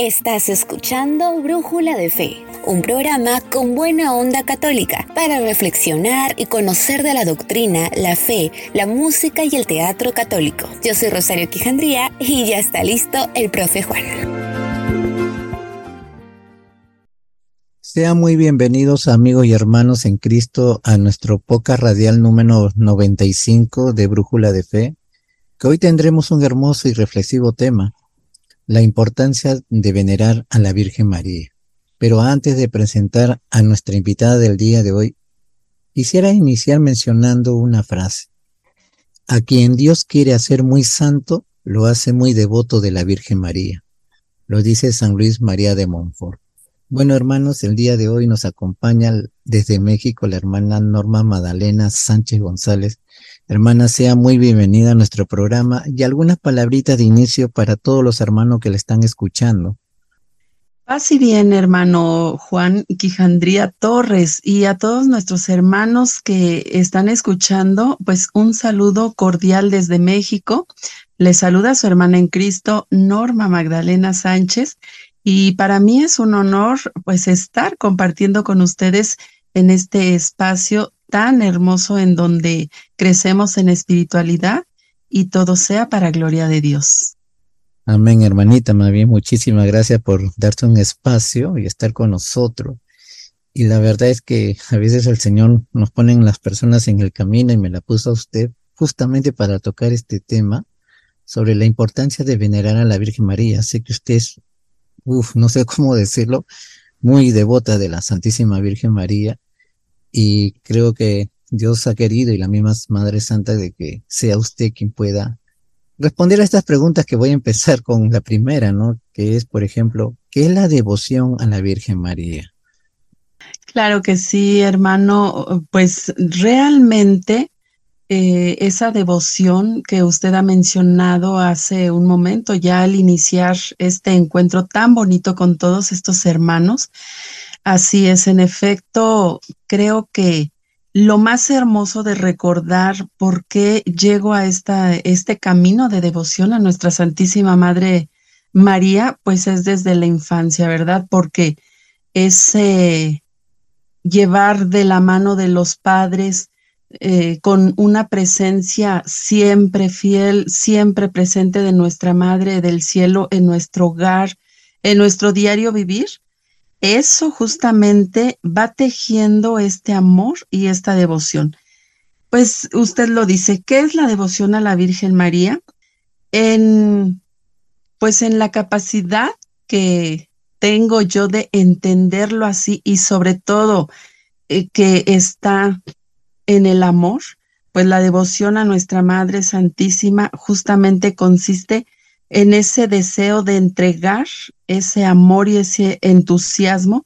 Estás escuchando Brújula de Fe, un programa con buena onda católica para reflexionar y conocer de la doctrina, la fe, la música y el teatro católico. Yo soy Rosario Quijandría y ya está listo el profe Juan. Sean muy bienvenidos amigos y hermanos en Cristo a nuestro poca radial número 95 de Brújula de Fe, que hoy tendremos un hermoso y reflexivo tema la importancia de venerar a la Virgen María. Pero antes de presentar a nuestra invitada del día de hoy, quisiera iniciar mencionando una frase. A quien Dios quiere hacer muy santo, lo hace muy devoto de la Virgen María. Lo dice San Luis María de Montfort. Bueno, hermanos, el día de hoy nos acompaña desde México la hermana Norma Magdalena Sánchez González, Hermana, sea muy bienvenida a nuestro programa y algunas palabritas de inicio para todos los hermanos que le están escuchando. Y bien, hermano Juan Quijandría Torres y a todos nuestros hermanos que están escuchando, pues un saludo cordial desde México. Les saluda su hermana en Cristo, Norma Magdalena Sánchez, y para mí es un honor pues estar compartiendo con ustedes en este espacio tan hermoso en donde crecemos en espiritualidad y todo sea para gloria de Dios. Amén, hermanita. Más muchísimas gracias por darte un espacio y estar con nosotros. Y la verdad es que a veces el Señor nos pone las personas en el camino y me la puso a usted justamente para tocar este tema sobre la importancia de venerar a la Virgen María. Sé que usted es, uff, no sé cómo decirlo, muy devota de la Santísima Virgen María y creo que Dios ha querido y la misma Madre Santa de que sea usted quien pueda responder a estas preguntas que voy a empezar con la primera, ¿no? Que es, por ejemplo, ¿qué es la devoción a la Virgen María? Claro que sí, hermano. Pues realmente eh, esa devoción que usted ha mencionado hace un momento, ya al iniciar este encuentro tan bonito con todos estos hermanos, Así es, en efecto, creo que lo más hermoso de recordar por qué llego a esta, este camino de devoción a nuestra Santísima Madre María, pues es desde la infancia, ¿verdad? Porque ese llevar de la mano de los padres eh, con una presencia siempre fiel, siempre presente de nuestra Madre del Cielo en nuestro hogar, en nuestro diario vivir, eso justamente va tejiendo este amor y esta devoción. Pues usted lo dice, ¿qué es la devoción a la Virgen María? En, pues en la capacidad que tengo yo de entenderlo así y sobre todo eh, que está en el amor, pues la devoción a nuestra Madre Santísima justamente consiste en ese deseo de entregar ese amor y ese entusiasmo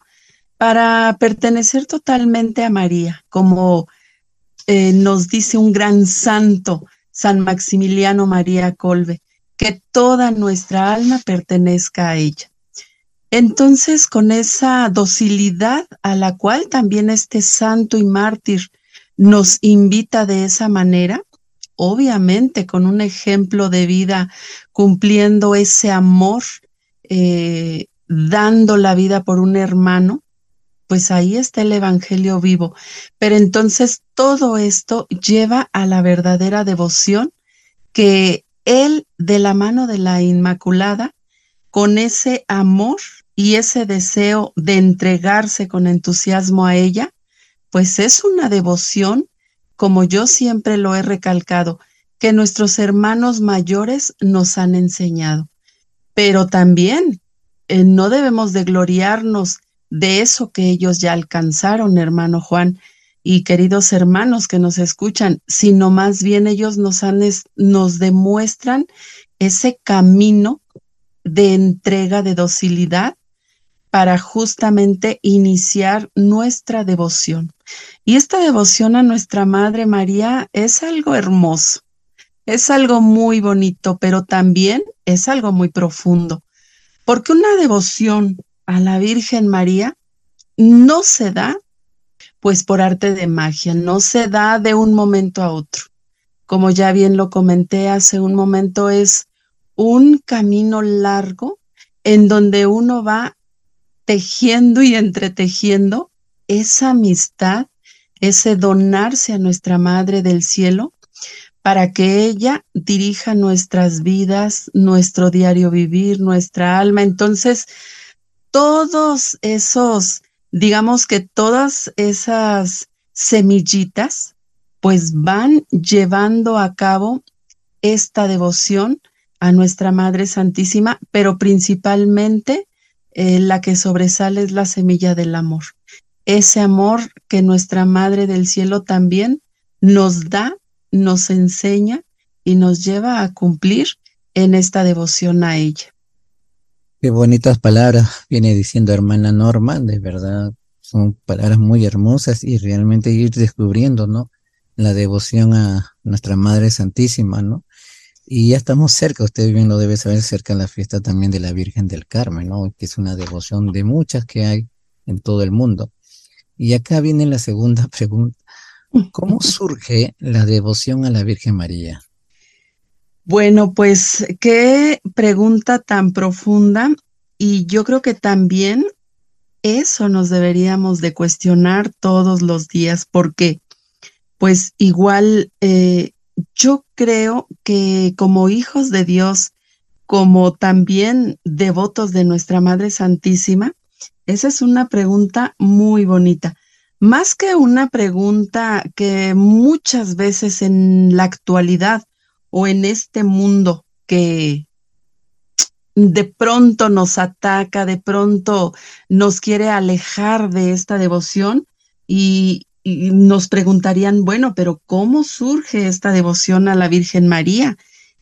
para pertenecer totalmente a María, como eh, nos dice un gran santo, San Maximiliano María Colbe, que toda nuestra alma pertenezca a ella. Entonces, con esa docilidad a la cual también este santo y mártir nos invita de esa manera, obviamente con un ejemplo de vida, cumpliendo ese amor, eh, dando la vida por un hermano, pues ahí está el Evangelio vivo. Pero entonces todo esto lleva a la verdadera devoción que Él de la mano de la Inmaculada, con ese amor y ese deseo de entregarse con entusiasmo a ella, pues es una devoción como yo siempre lo he recalcado, que nuestros hermanos mayores nos han enseñado. Pero también eh, no debemos de gloriarnos de eso que ellos ya alcanzaron, hermano Juan y queridos hermanos que nos escuchan, sino más bien ellos nos, han, nos demuestran ese camino de entrega, de docilidad para justamente iniciar nuestra devoción. Y esta devoción a nuestra Madre María es algo hermoso, es algo muy bonito, pero también es algo muy profundo, porque una devoción a la Virgen María no se da pues por arte de magia, no se da de un momento a otro. Como ya bien lo comenté hace un momento, es un camino largo en donde uno va tejiendo y entretejiendo esa amistad, ese donarse a nuestra Madre del Cielo, para que ella dirija nuestras vidas, nuestro diario vivir, nuestra alma. Entonces, todos esos, digamos que todas esas semillitas, pues van llevando a cabo esta devoción a nuestra Madre Santísima, pero principalmente eh, la que sobresale es la semilla del amor. Ese amor que nuestra Madre del Cielo también nos da nos enseña y nos lleva a cumplir en esta devoción a ella. Qué bonitas palabras viene diciendo hermana Norma, de verdad son palabras muy hermosas y realmente ir descubriendo, ¿no? La devoción a nuestra Madre Santísima, ¿no? Y ya estamos cerca, usted bien lo debe saber, cerca de la fiesta también de la Virgen del Carmen, ¿no? Que es una devoción de muchas que hay en todo el mundo. Y acá viene la segunda pregunta. ¿Cómo surge la devoción a la Virgen María? Bueno, pues qué pregunta tan profunda y yo creo que también eso nos deberíamos de cuestionar todos los días porque pues igual eh, yo creo que como hijos de Dios, como también devotos de nuestra Madre Santísima, esa es una pregunta muy bonita. Más que una pregunta que muchas veces en la actualidad o en este mundo que de pronto nos ataca, de pronto nos quiere alejar de esta devoción nos preguntarían, bueno, pero ¿cómo surge esta devoción a la Virgen María?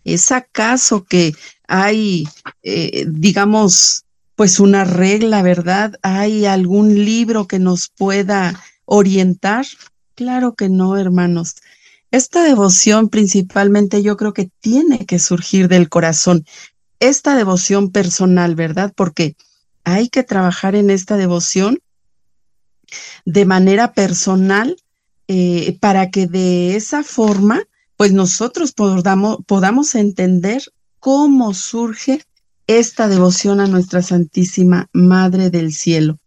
¿Es acaso que hay, eh, digamos, pues una regla, ¿verdad? ¿Hay algún libro que nos pueda orientar? Claro que no, hermanos. Esta devoción principalmente yo creo que tiene que surgir del corazón. Esta devoción personal, ¿verdad? Porque hay que trabajar en esta devoción de manera personal eh, para que de esa forma, pues nosotros podamos, podamos entender cómo surge esta devoción a nuestra Santísima Madre del Cielo.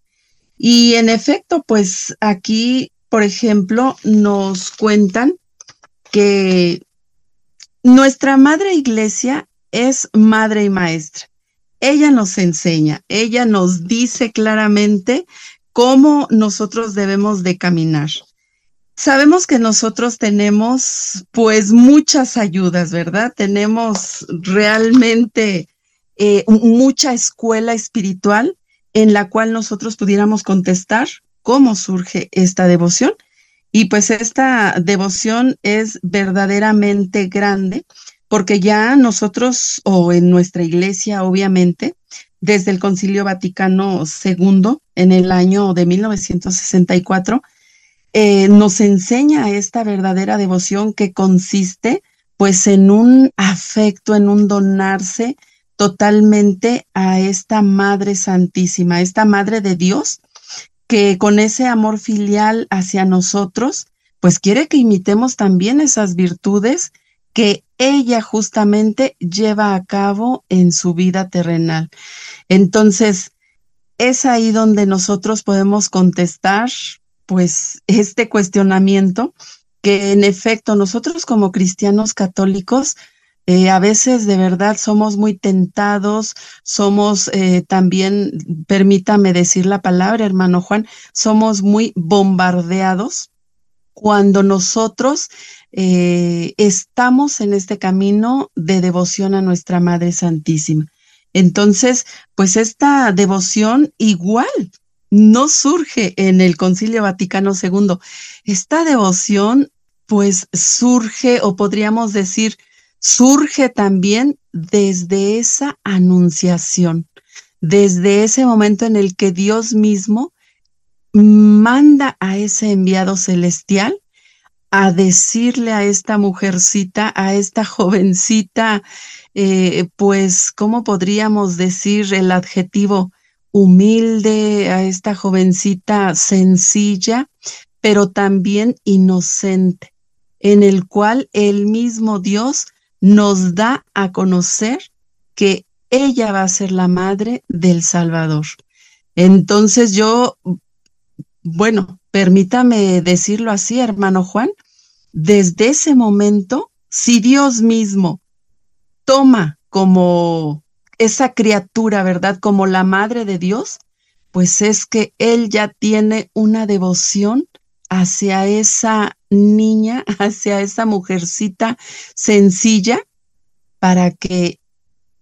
Y en efecto, pues aquí, por ejemplo, nos cuentan que nuestra Madre Iglesia es madre y maestra. Ella nos enseña, ella nos dice claramente cómo nosotros debemos de caminar. Sabemos que nosotros tenemos pues muchas ayudas, ¿verdad? Tenemos realmente eh, mucha escuela espiritual en la cual nosotros pudiéramos contestar cómo surge esta devoción. Y pues esta devoción es verdaderamente grande porque ya nosotros o en nuestra iglesia, obviamente, desde el Concilio Vaticano II en el año de 1964, eh, nos enseña esta verdadera devoción que consiste pues en un afecto, en un donarse, totalmente a esta Madre Santísima, esta Madre de Dios, que con ese amor filial hacia nosotros, pues quiere que imitemos también esas virtudes que ella justamente lleva a cabo en su vida terrenal. Entonces, es ahí donde nosotros podemos contestar, pues, este cuestionamiento que en efecto nosotros como cristianos católicos eh, a veces de verdad somos muy tentados, somos eh, también, permítame decir la palabra, hermano Juan, somos muy bombardeados cuando nosotros eh, estamos en este camino de devoción a nuestra Madre Santísima. Entonces, pues esta devoción igual no surge en el Concilio Vaticano II. Esta devoción pues surge o podríamos decir surge también desde esa anunciación, desde ese momento en el que Dios mismo manda a ese enviado celestial a decirle a esta mujercita, a esta jovencita, eh, pues, ¿cómo podríamos decir el adjetivo humilde, a esta jovencita sencilla, pero también inocente, en el cual el mismo Dios nos da a conocer que ella va a ser la madre del Salvador. Entonces yo, bueno, permítame decirlo así, hermano Juan, desde ese momento, si Dios mismo toma como esa criatura, ¿verdad? Como la madre de Dios, pues es que Él ya tiene una devoción hacia esa niña, hacia esa mujercita sencilla, para que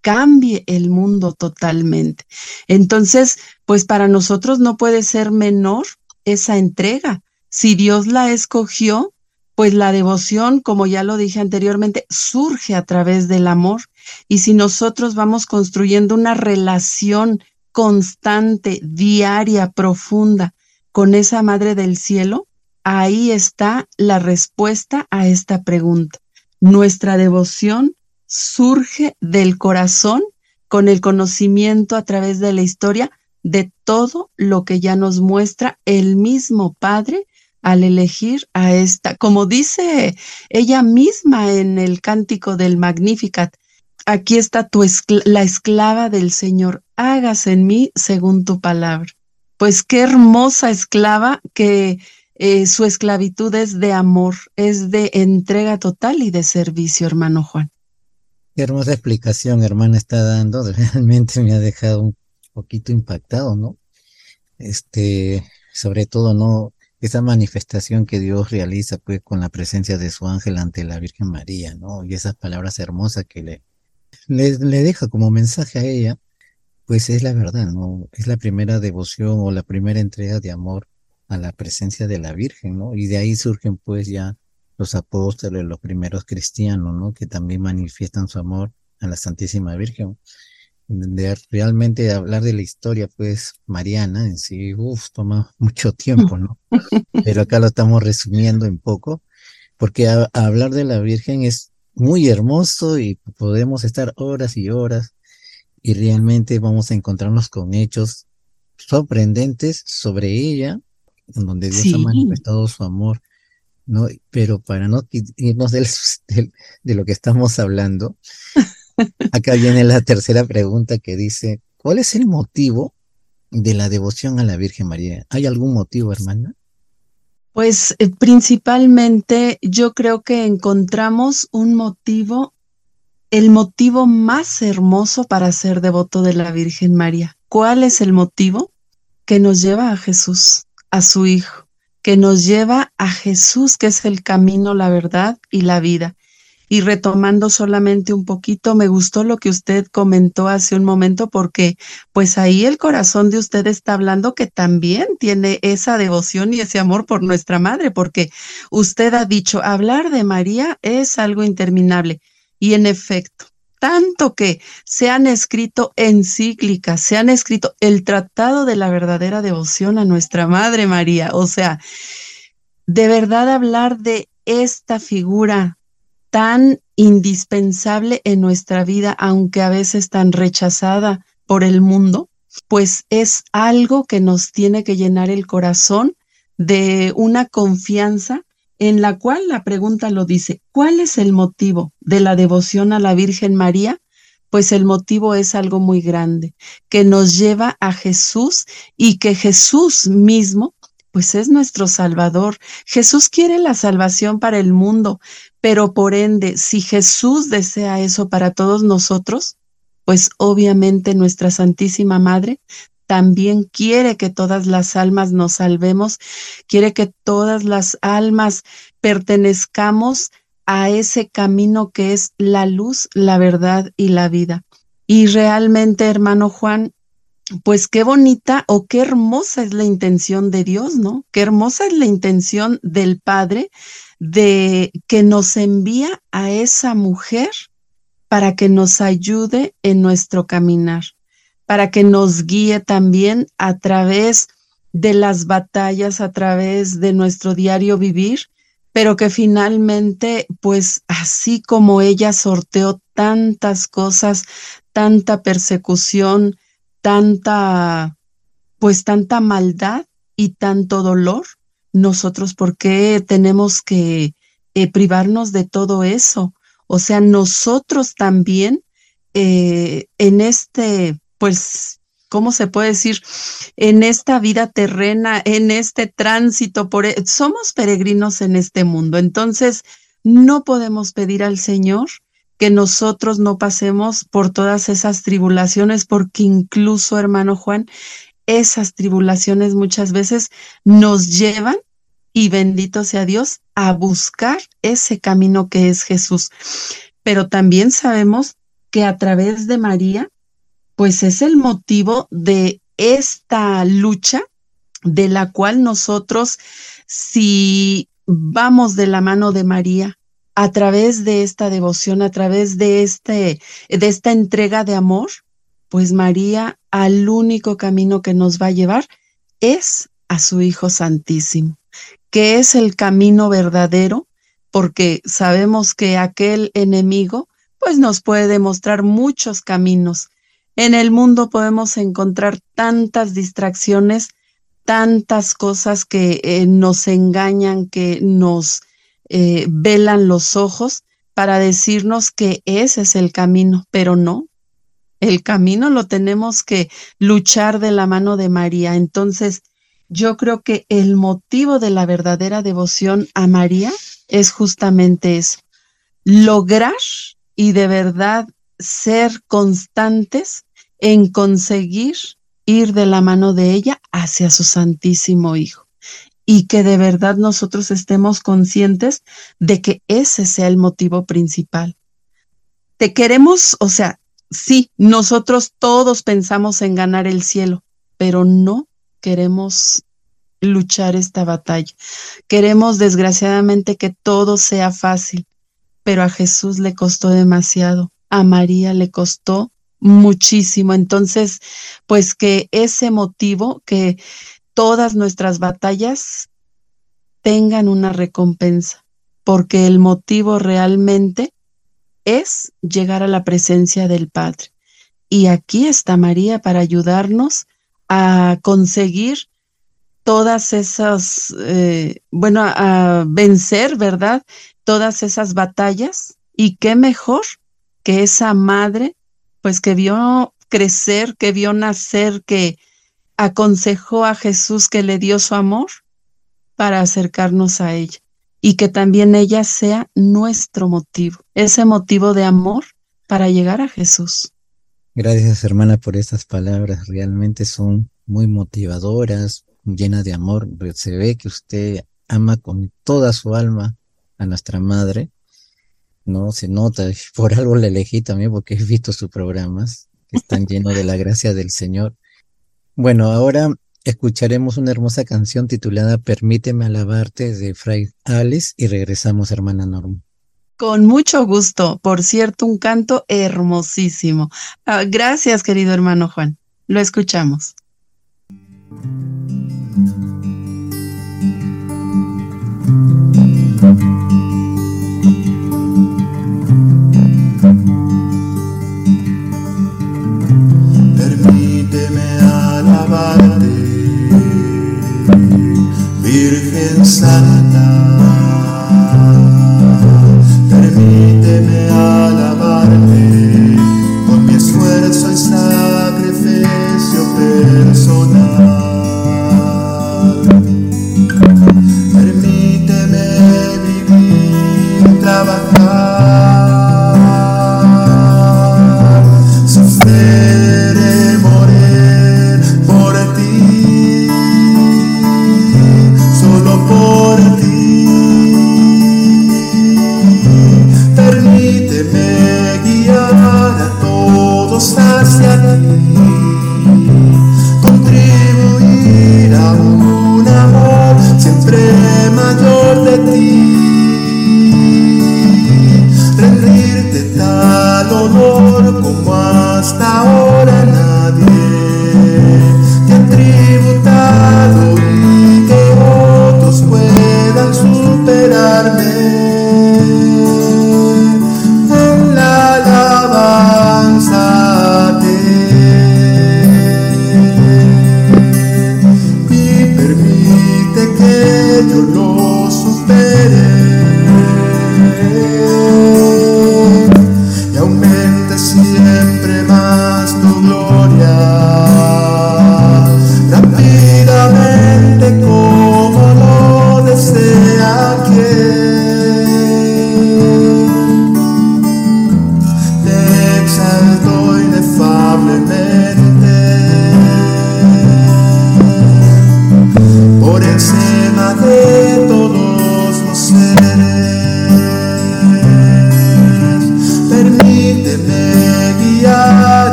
cambie el mundo totalmente. Entonces, pues para nosotros no puede ser menor esa entrega. Si Dios la escogió, pues la devoción, como ya lo dije anteriormente, surge a través del amor. Y si nosotros vamos construyendo una relación constante, diaria, profunda con esa Madre del Cielo, ahí está la respuesta a esta pregunta. Nuestra devoción surge del corazón con el conocimiento a través de la historia de todo lo que ya nos muestra el mismo Padre al elegir a esta, como dice ella misma en el cántico del Magnificat, aquí está tu la esclava del Señor, hágase en mí según tu palabra. Pues qué hermosa esclava que eh, su esclavitud es de amor, es de entrega total y de servicio, hermano Juan. Qué hermosa explicación, hermana, está dando. Realmente me ha dejado un poquito impactado, ¿no? Este, sobre todo, ¿no? Esa manifestación que Dios realiza, pues, con la presencia de su ángel ante la Virgen María, ¿no? Y esas palabras hermosas que le, le, le deja como mensaje a ella, pues es la verdad, ¿no? Es la primera devoción o la primera entrega de amor a la presencia de la Virgen, ¿no? Y de ahí surgen pues ya los apóstoles, los primeros cristianos, ¿no? Que también manifiestan su amor a la Santísima Virgen. De realmente hablar de la historia, pues, mariana en sí, uff, toma mucho tiempo, ¿no? Pero acá lo estamos resumiendo en poco, porque hablar de la Virgen es muy hermoso y podemos estar horas y horas y realmente vamos a encontrarnos con hechos sorprendentes sobre ella en donde Dios ha manifestado su amor, ¿no? Pero para no irnos de lo que estamos hablando, acá viene la tercera pregunta que dice, ¿cuál es el motivo de la devoción a la Virgen María? ¿Hay algún motivo, hermana? Pues eh, principalmente yo creo que encontramos un motivo, el motivo más hermoso para ser devoto de la Virgen María. ¿Cuál es el motivo? Que nos lleva a Jesús a su Hijo, que nos lleva a Jesús, que es el camino, la verdad y la vida. Y retomando solamente un poquito, me gustó lo que usted comentó hace un momento porque pues ahí el corazón de usted está hablando que también tiene esa devoción y ese amor por nuestra madre, porque usted ha dicho, hablar de María es algo interminable. Y en efecto, tanto que se han escrito encíclicas, se han escrito el tratado de la verdadera devoción a nuestra Madre María. O sea, de verdad hablar de esta figura tan indispensable en nuestra vida, aunque a veces tan rechazada por el mundo, pues es algo que nos tiene que llenar el corazón de una confianza en la cual la pregunta lo dice, ¿cuál es el motivo de la devoción a la Virgen María? Pues el motivo es algo muy grande, que nos lleva a Jesús y que Jesús mismo, pues es nuestro Salvador. Jesús quiere la salvación para el mundo, pero por ende, si Jesús desea eso para todos nosotros, pues obviamente nuestra Santísima Madre también quiere que todas las almas nos salvemos, quiere que todas las almas pertenezcamos a ese camino que es la luz, la verdad y la vida. Y realmente, hermano Juan, pues qué bonita o qué hermosa es la intención de Dios, ¿no? Qué hermosa es la intención del Padre de que nos envía a esa mujer para que nos ayude en nuestro caminar para que nos guíe también a través de las batallas, a través de nuestro diario vivir, pero que finalmente, pues así como ella sorteó tantas cosas, tanta persecución, tanta, pues tanta maldad y tanto dolor, nosotros, ¿por qué tenemos que eh, privarnos de todo eso? O sea, nosotros también eh, en este, pues, ¿cómo se puede decir? En esta vida terrena, en este tránsito, por, e, somos peregrinos en este mundo. Entonces, no podemos pedir al Señor que nosotros no pasemos por todas esas tribulaciones, porque incluso, hermano Juan, esas tribulaciones muchas veces nos llevan, y bendito sea Dios, a buscar ese camino que es Jesús. Pero también sabemos que a través de María, pues es el motivo de esta lucha de la cual nosotros, si vamos de la mano de María, a través de esta devoción, a través de, este, de esta entrega de amor, pues María al único camino que nos va a llevar es a su Hijo Santísimo, que es el camino verdadero, porque sabemos que aquel enemigo pues nos puede demostrar muchos caminos. En el mundo podemos encontrar tantas distracciones, tantas cosas que eh, nos engañan, que nos eh, velan los ojos para decirnos que ese es el camino, pero no. El camino lo tenemos que luchar de la mano de María. Entonces, yo creo que el motivo de la verdadera devoción a María es justamente eso, lograr y de verdad ser constantes en conseguir ir de la mano de ella hacia su Santísimo Hijo. Y que de verdad nosotros estemos conscientes de que ese sea el motivo principal. Te queremos, o sea, sí, nosotros todos pensamos en ganar el cielo, pero no queremos luchar esta batalla. Queremos desgraciadamente que todo sea fácil, pero a Jesús le costó demasiado, a María le costó muchísimo. Entonces, pues que ese motivo, que todas nuestras batallas tengan una recompensa, porque el motivo realmente es llegar a la presencia del Padre. Y aquí está María para ayudarnos a conseguir todas esas, eh, bueno, a vencer, ¿verdad? todas esas batallas y qué mejor que esa madre, pues que vio crecer, que vio nacer, que aconsejó a Jesús, que le dio su amor para acercarnos a ella y que también ella sea nuestro motivo, ese motivo de amor para llegar a Jesús. Gracias hermana por estas palabras, realmente son muy motivadoras, llenas de amor. Se ve que usted ama con toda su alma a nuestra madre, ¿no? Se nota, por algo la elegí también porque he visto sus programas que están llenos de la gracia del Señor. Bueno, ahora escucharemos una hermosa canción titulada Permíteme alabarte de Fray Alice y regresamos, hermana Norma. Con mucho gusto. Por cierto, un canto hermosísimo. Ah, gracias, querido hermano Juan. Lo escuchamos. Virgen Santa, mi esfuerzo y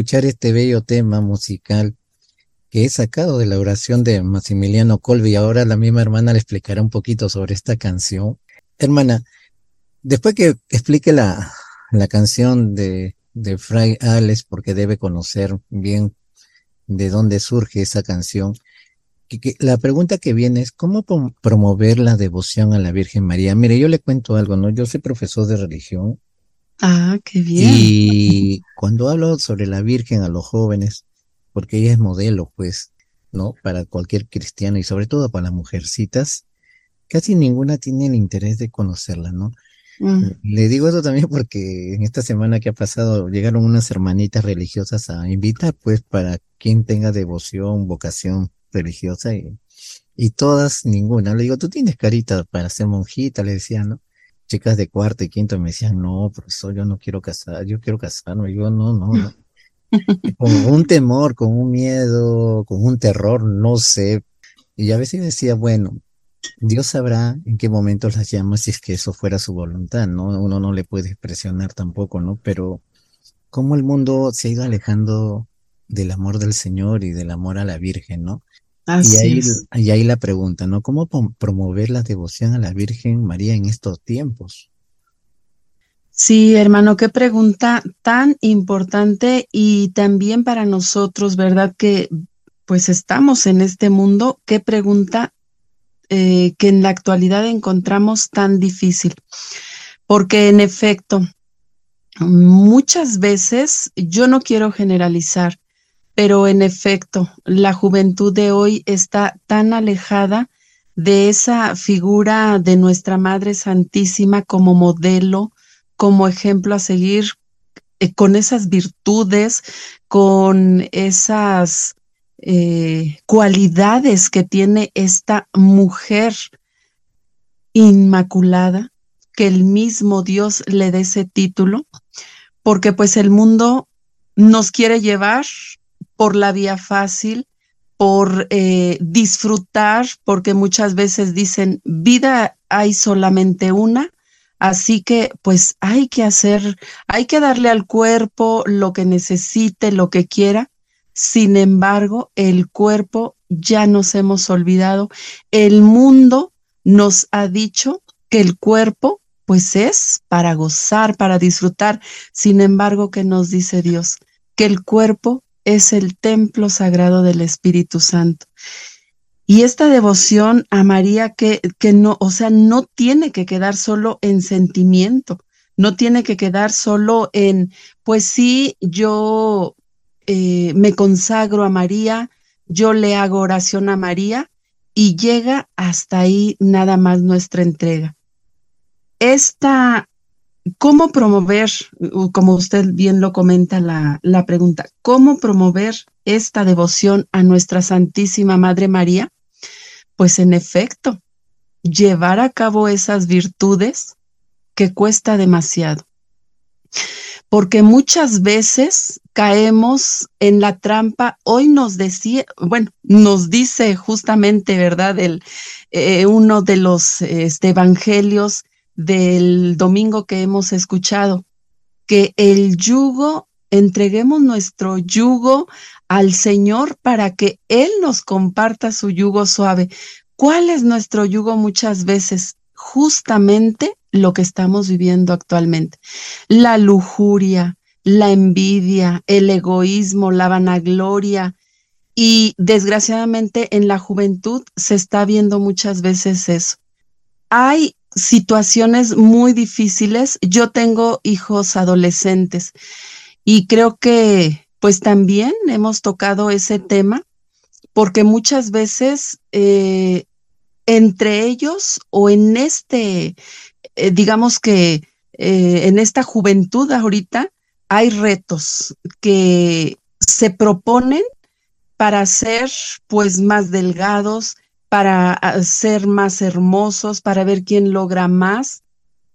escuchar este bello tema musical que he sacado de la oración de Maximiliano Colby, ahora la misma hermana le explicará un poquito sobre esta canción. Hermana, después que explique la, la canción de, de Fray Alex, porque debe conocer bien de dónde surge esa canción, la pregunta que viene es, ¿cómo prom- promover la devoción a la Virgen María? Mire, yo le cuento algo, ¿no? Yo soy profesor de religión Ah, qué bien. y cuando hablo sobre la Virgen a los jóvenes, porque ella es modelo, pues, ¿no? Para cualquier cristiano y sobre todo para las mujercitas, casi ninguna tiene el interés de conocerla, ¿no? Mm, Le digo eso también porque en esta semana que ha pasado llegaron unas hermanitas religiosas a invitar, pues, para quien tenga devoción, vocación religiosa y, y todas, ninguna. Le digo, tú tienes carita para ser monjita, le decía, ¿no? Chicas de cuarto y quinto me decían, no, profesor, yo no quiero casar, yo quiero casarme. Yo, no, no, no. Con un temor, con un miedo, con un terror, no sé. Y a veces decía, bueno, Dios sabrá en qué momento las llama si es que eso fuera su voluntad, ¿no? Uno no le puede presionar tampoco, ¿no? Pero cómo el mundo se ha ido alejando del amor del Señor y del amor a la Virgen, ¿no? Y ahí, es. y ahí la pregunta, ¿no? ¿Cómo promover la devoción a la Virgen María en estos tiempos? Sí, hermano, qué pregunta tan importante y también para nosotros, ¿verdad? Que pues estamos en este mundo, qué pregunta eh, que en la actualidad encontramos tan difícil. Porque en efecto, muchas veces, yo no quiero generalizar, pero en efecto, la juventud de hoy está tan alejada de esa figura de nuestra Madre Santísima como modelo, como ejemplo a seguir, eh, con esas virtudes, con esas eh, cualidades que tiene esta mujer inmaculada, que el mismo Dios le dé ese título, porque pues el mundo nos quiere llevar por la vía fácil, por eh, disfrutar, porque muchas veces dicen, vida hay solamente una, así que pues hay que hacer, hay que darle al cuerpo lo que necesite, lo que quiera. Sin embargo, el cuerpo ya nos hemos olvidado. El mundo nos ha dicho que el cuerpo pues es para gozar, para disfrutar. Sin embargo, ¿qué nos dice Dios? Que el cuerpo es el templo sagrado del Espíritu Santo. Y esta devoción a María que, que no, o sea, no tiene que quedar solo en sentimiento, no tiene que quedar solo en, pues sí, yo eh, me consagro a María, yo le hago oración a María y llega hasta ahí nada más nuestra entrega. Esta, ¿cómo promover, como usted bien lo comenta la, la pregunta, cómo promover esta devoción a nuestra Santísima Madre María? Pues en efecto, llevar a cabo esas virtudes que cuesta demasiado. Porque muchas veces caemos en la trampa. Hoy nos decía, bueno, nos dice justamente, ¿verdad? El, eh, uno de los este, evangelios del domingo que hemos escuchado, que el yugo, entreguemos nuestro yugo al Señor para que Él nos comparta su yugo suave. ¿Cuál es nuestro yugo muchas veces? Justamente lo que estamos viviendo actualmente. La lujuria, la envidia, el egoísmo, la vanagloria. Y desgraciadamente en la juventud se está viendo muchas veces eso. Hay situaciones muy difíciles. Yo tengo hijos adolescentes y creo que pues también hemos tocado ese tema porque muchas veces eh, entre ellos o en este, eh, digamos que eh, en esta juventud ahorita hay retos que se proponen para ser pues más delgados, para ah, ser más hermosos, para ver quién logra más.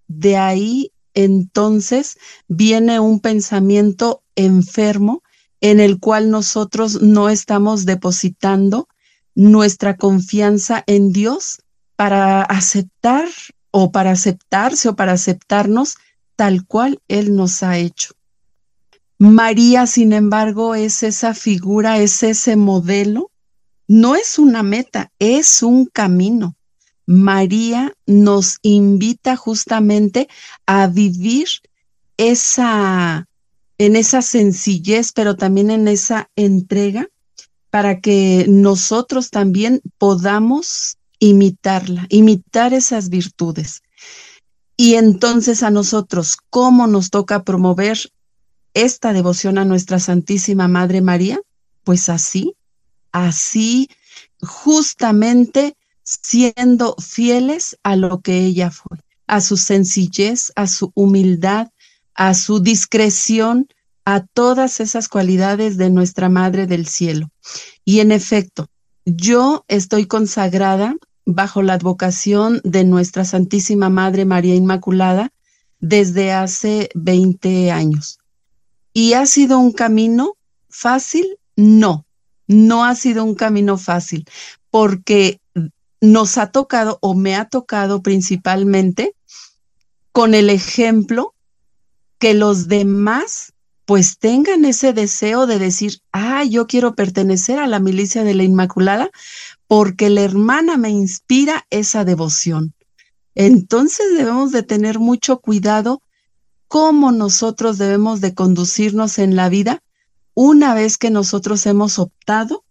De ahí entonces viene un pensamiento enfermo en el cual nosotros no estamos depositando nuestra confianza en Dios para aceptar o para aceptarse o para aceptarnos tal cual Él nos ha hecho. María, sin embargo, es esa figura, es ese modelo no es una meta, es un camino. María nos invita justamente a vivir esa, en esa sencillez, pero también en esa entrega para que nosotros también podamos imitarla, imitar esas virtudes. Y entonces a nosotros, ¿cómo nos toca promover esta devoción a nuestra Santísima Madre María? Pues así, así justamente siendo fieles a lo que ella fue, a su sencillez, a su humildad, a su discreción, a todas esas cualidades de nuestra Madre del Cielo. Y en efecto, yo estoy consagrada bajo la advocación de nuestra Santísima Madre María Inmaculada desde hace 20 años. ¿Y ha sido un camino fácil? No, no ha sido un camino fácil porque nos ha tocado o me ha tocado principalmente con el ejemplo que los demás pues tengan ese deseo de decir, ah, yo quiero pertenecer a la milicia de la Inmaculada porque la hermana me inspira esa devoción. Entonces debemos de tener mucho cuidado cómo nosotros debemos de conducirnos en la vida una vez que nosotros hemos optado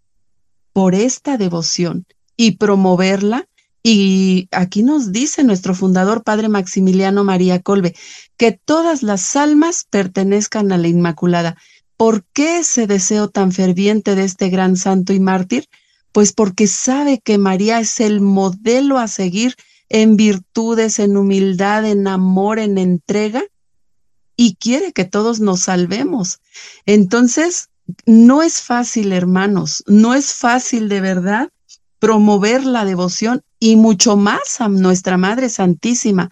por esta devoción y promoverla. Y aquí nos dice nuestro fundador, Padre Maximiliano María Colbe, que todas las almas pertenezcan a la Inmaculada. ¿Por qué ese deseo tan ferviente de este gran santo y mártir? Pues porque sabe que María es el modelo a seguir en virtudes, en humildad, en amor, en entrega, y quiere que todos nos salvemos. Entonces, no es fácil, hermanos, no es fácil de verdad promover la devoción y mucho más a nuestra Madre Santísima,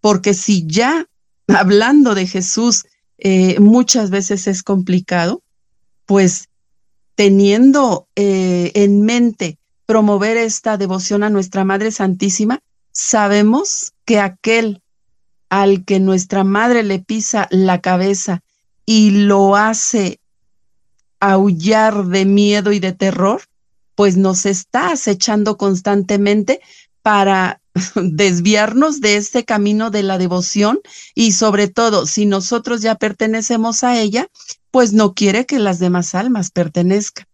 porque si ya hablando de Jesús eh, muchas veces es complicado, pues teniendo eh, en mente promover esta devoción a nuestra Madre Santísima, sabemos que aquel al que nuestra madre le pisa la cabeza y lo hace aullar de miedo y de terror, pues nos está acechando constantemente para desviarnos de este camino de la devoción y sobre todo si nosotros ya pertenecemos a ella, pues no quiere que las demás almas pertenezcan.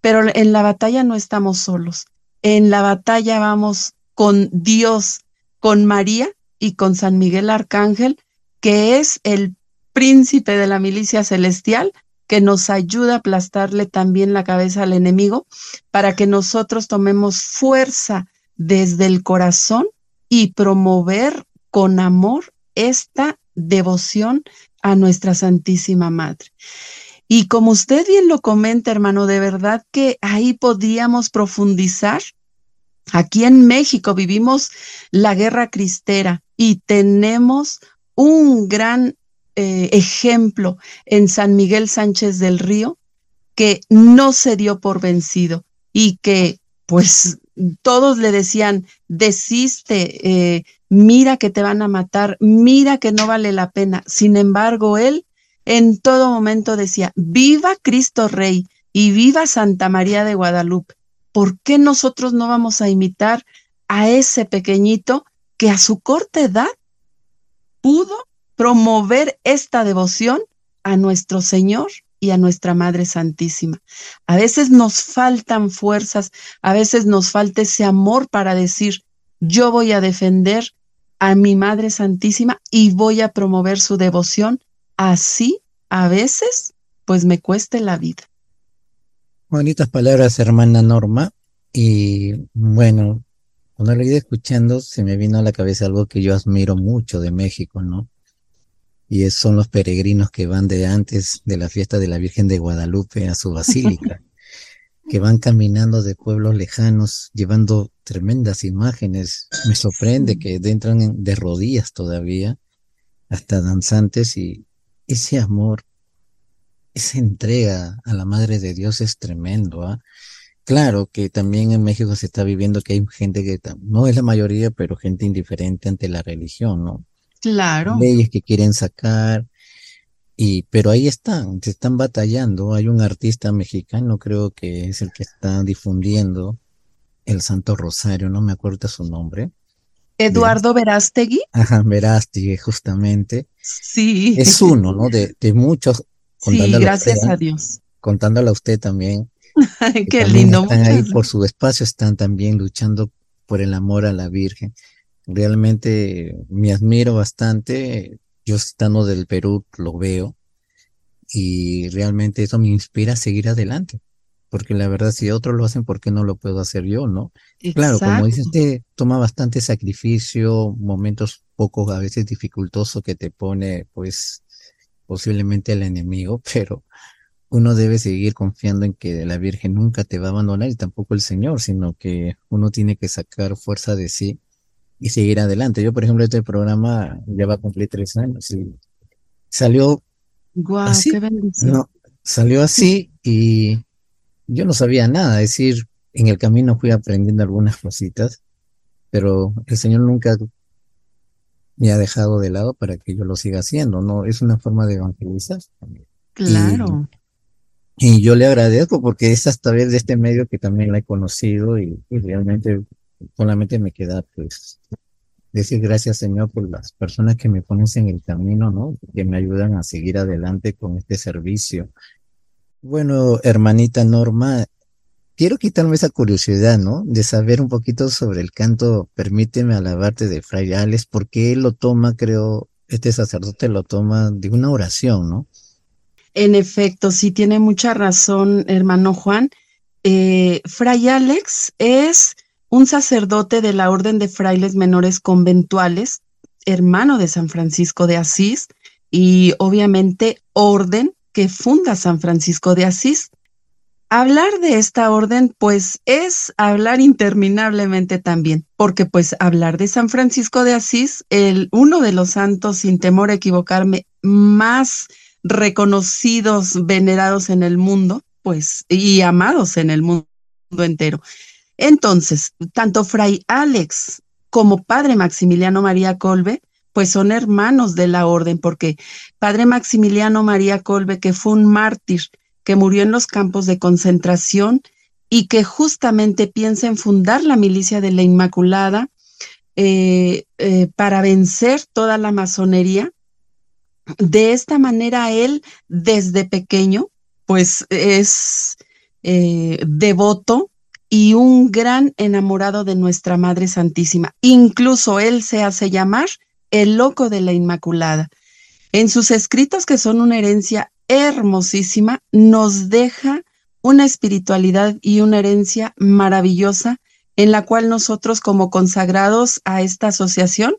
Pero en la batalla no estamos solos. En la batalla vamos con Dios, con María y con San Miguel Arcángel, que es el príncipe de la milicia celestial, que nos ayuda a aplastarle también la cabeza al enemigo, para que nosotros tomemos fuerza desde el corazón y promover con amor esta devoción a nuestra Santísima Madre. Y como usted bien lo comenta, hermano, de verdad que ahí podíamos profundizar. Aquí en México vivimos la guerra cristera, y tenemos un gran eh, ejemplo en San Miguel Sánchez del Río que no se dio por vencido y que pues todos le decían, desiste, eh, mira que te van a matar, mira que no vale la pena. Sin embargo, él en todo momento decía, viva Cristo Rey y viva Santa María de Guadalupe. ¿Por qué nosotros no vamos a imitar a ese pequeñito que a su corta edad pudo promover esta devoción a nuestro Señor y a nuestra Madre Santísima. A veces nos faltan fuerzas, a veces nos falta ese amor para decir, yo voy a defender a mi Madre Santísima y voy a promover su devoción, así a veces pues me cueste la vida. Bonitas palabras, hermana Norma. Y bueno, cuando lo iba escuchando, se me vino a la cabeza algo que yo admiro mucho de México, ¿no? y son los peregrinos que van de antes de la fiesta de la Virgen de Guadalupe a su basílica, que van caminando de pueblos lejanos, llevando tremendas imágenes. Me sorprende que entran de rodillas todavía, hasta danzantes, y ese amor, esa entrega a la Madre de Dios es tremendo. ¿ah? Claro que también en México se está viviendo que hay gente que no es la mayoría, pero gente indiferente ante la religión, ¿no? Claro. Leyes que quieren sacar. Y, pero ahí están, se están batallando. Hay un artista mexicano, creo que es el que está difundiendo el Santo Rosario, no me acuerdo su nombre. Eduardo Verástegui. Ajá, Verástegui, justamente. Sí. Es uno, ¿no? De, de muchos. Sí, gracias a, Dios. Contándole a usted también. Qué lindo. Están ahí por su espacio, están también luchando por el amor a la Virgen. Realmente me admiro bastante. Yo estando del Perú lo veo y realmente eso me inspira a seguir adelante. Porque la verdad, si otros lo hacen, ¿por qué no lo puedo hacer yo, no? Claro, como dice usted, toma bastante sacrificio, momentos poco a veces dificultosos que te pone, pues, posiblemente el enemigo, pero uno debe seguir confiando en que la Virgen nunca te va a abandonar y tampoco el Señor, sino que uno tiene que sacar fuerza de sí y seguir adelante. Yo, por ejemplo, este programa ya va a cumplir tres años y salió así. no, salió así y yo no sabía nada, es decir, en el camino fui aprendiendo algunas cositas, pero el Señor nunca me ha dejado de lado para que yo lo siga haciendo, ¿no? Es una forma de evangelizar. Claro. Y, yo le agradezco porque es hasta vez de este medio que también la he conocido y realmente solamente me queda pues decir gracias Señor por las personas que me ponen en el camino, ¿no? Que me ayudan a seguir adelante con este servicio. Bueno, hermanita Norma, quiero quitarme esa curiosidad, ¿no? De saber un poquito sobre el canto Permíteme alabarte de Fray Alex, porque él lo toma, creo, este sacerdote lo toma de una oración, ¿no? En efecto, sí tiene mucha razón, hermano Juan. Eh, Fray Alex es un sacerdote de la Orden de Frailes Menores Conventuales, hermano de San Francisco de Asís, y obviamente orden que funda San Francisco de Asís. Hablar de esta orden, pues, es hablar interminablemente también, porque pues hablar de San Francisco de Asís, el uno de los santos, sin temor a equivocarme, más reconocidos, venerados en el mundo, pues, y amados en el mundo entero. Entonces, tanto Fray Alex como Padre Maximiliano María Colbe, pues son hermanos de la orden, porque Padre Maximiliano María Colbe, que fue un mártir, que murió en los campos de concentración y que justamente piensa en fundar la milicia de la Inmaculada eh, eh, para vencer toda la masonería. De esta manera, él desde pequeño, pues es eh, devoto y un gran enamorado de nuestra Madre Santísima. Incluso él se hace llamar el loco de la Inmaculada. En sus escritos, que son una herencia hermosísima, nos deja una espiritualidad y una herencia maravillosa en la cual nosotros como consagrados a esta asociación,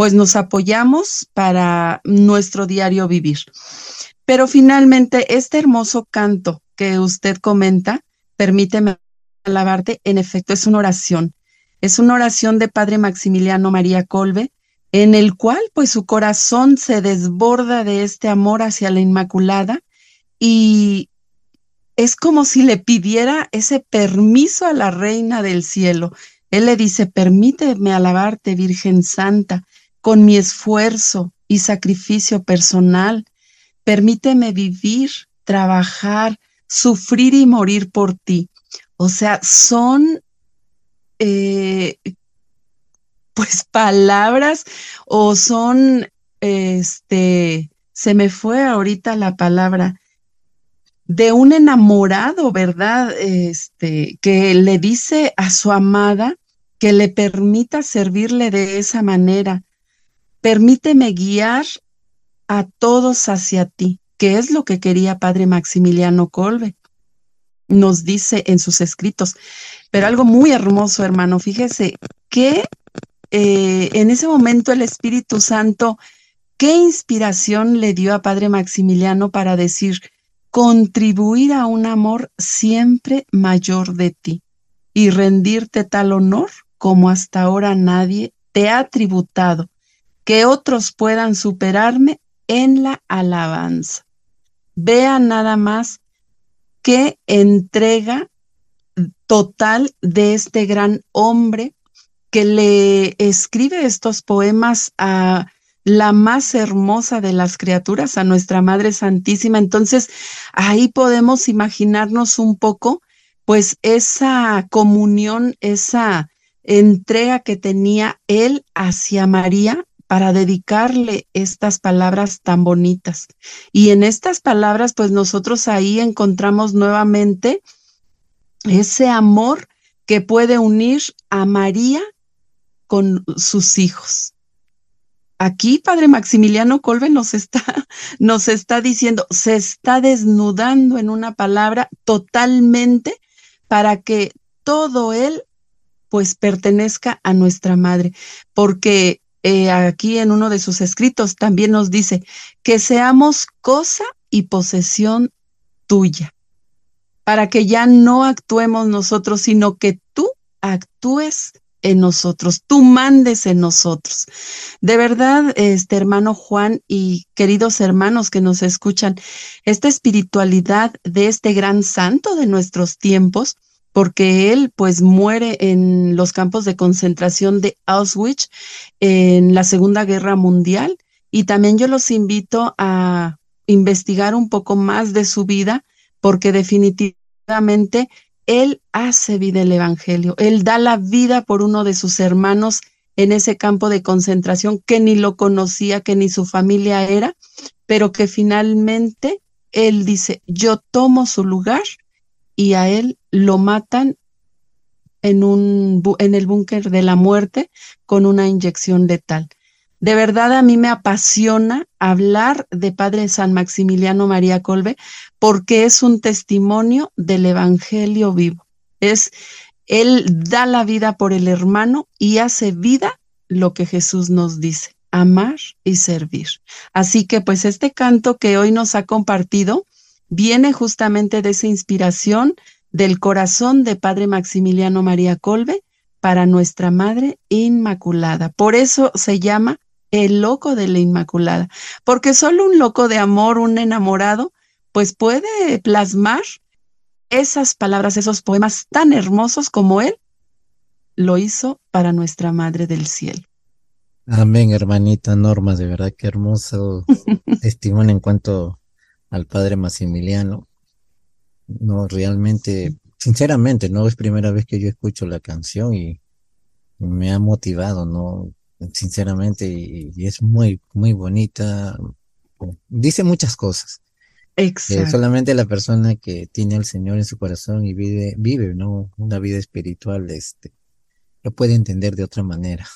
pues nos apoyamos para nuestro diario vivir. Pero finalmente, este hermoso canto que usted comenta, permíteme alabarte, en efecto, es una oración. Es una oración de Padre Maximiliano María Colbe, en el cual pues su corazón se desborda de este amor hacia la Inmaculada y es como si le pidiera ese permiso a la Reina del Cielo. Él le dice, permíteme alabarte, Virgen Santa, con mi esfuerzo y sacrificio personal. Permíteme vivir, trabajar, sufrir y morir por ti. O sea, son eh, pues palabras o son, este, se me fue ahorita la palabra, de un enamorado, ¿verdad? Este, que le dice a su amada que le permita servirle de esa manera. Permíteme guiar a todos hacia ti, que es lo que quería Padre Maximiliano Colbe. Nos dice en sus escritos. Pero algo muy hermoso, hermano, fíjese que eh, en ese momento el Espíritu Santo, ¿qué inspiración le dio a Padre Maximiliano para decir, contribuir a un amor siempre mayor de ti y rendirte tal honor como hasta ahora nadie te ha tributado, que otros puedan superarme en la alabanza. Vea nada más qué entrega total de este gran hombre que le escribe estos poemas a la más hermosa de las criaturas, a nuestra Madre Santísima. Entonces, ahí podemos imaginarnos un poco, pues, esa comunión, esa entrega que tenía él hacia María para dedicarle estas palabras tan bonitas. Y en estas palabras, pues nosotros ahí encontramos nuevamente ese amor que puede unir a María con sus hijos. Aquí Padre Maximiliano Colbe nos está, nos está diciendo, se está desnudando en una palabra totalmente para que todo él pues pertenezca a nuestra madre, porque eh, aquí en uno de sus escritos también nos dice que seamos cosa y posesión tuya, para que ya no actuemos nosotros, sino que tú actúes en nosotros, tú mandes en nosotros. De verdad, este hermano Juan y queridos hermanos que nos escuchan, esta espiritualidad de este gran santo de nuestros tiempos, porque él pues muere en los campos de concentración de Auschwitz en la Segunda Guerra Mundial. Y también yo los invito a investigar un poco más de su vida porque definitivamente él hace vida el Evangelio, Él da la vida por uno de sus hermanos en ese campo de concentración que ni lo conocía, que ni su familia era, pero que finalmente Él dice, yo tomo su lugar y a Él lo matan en, un, en el búnker de la muerte con una inyección letal. De verdad a mí me apasiona hablar de Padre San Maximiliano María Colbe porque es un testimonio del Evangelio vivo. Es, él da la vida por el hermano y hace vida lo que Jesús nos dice, amar y servir. Así que pues este canto que hoy nos ha compartido viene justamente de esa inspiración del corazón de Padre Maximiliano María Colbe para nuestra Madre Inmaculada. Por eso se llama el loco de la Inmaculada, porque solo un loco de amor, un enamorado, pues puede plasmar esas palabras, esos poemas tan hermosos como él lo hizo para nuestra Madre del Cielo. Amén, hermanita Norma, de verdad que hermoso testimonio en cuanto al Padre Maximiliano. No, realmente, sinceramente, no es primera vez que yo escucho la canción y me ha motivado, ¿no? sinceramente, y, es muy, muy bonita. Dice muchas cosas. Exacto. solamente la persona que tiene al Señor en su corazón y vive, vive, ¿no? Una vida espiritual, este, lo puede entender de otra manera.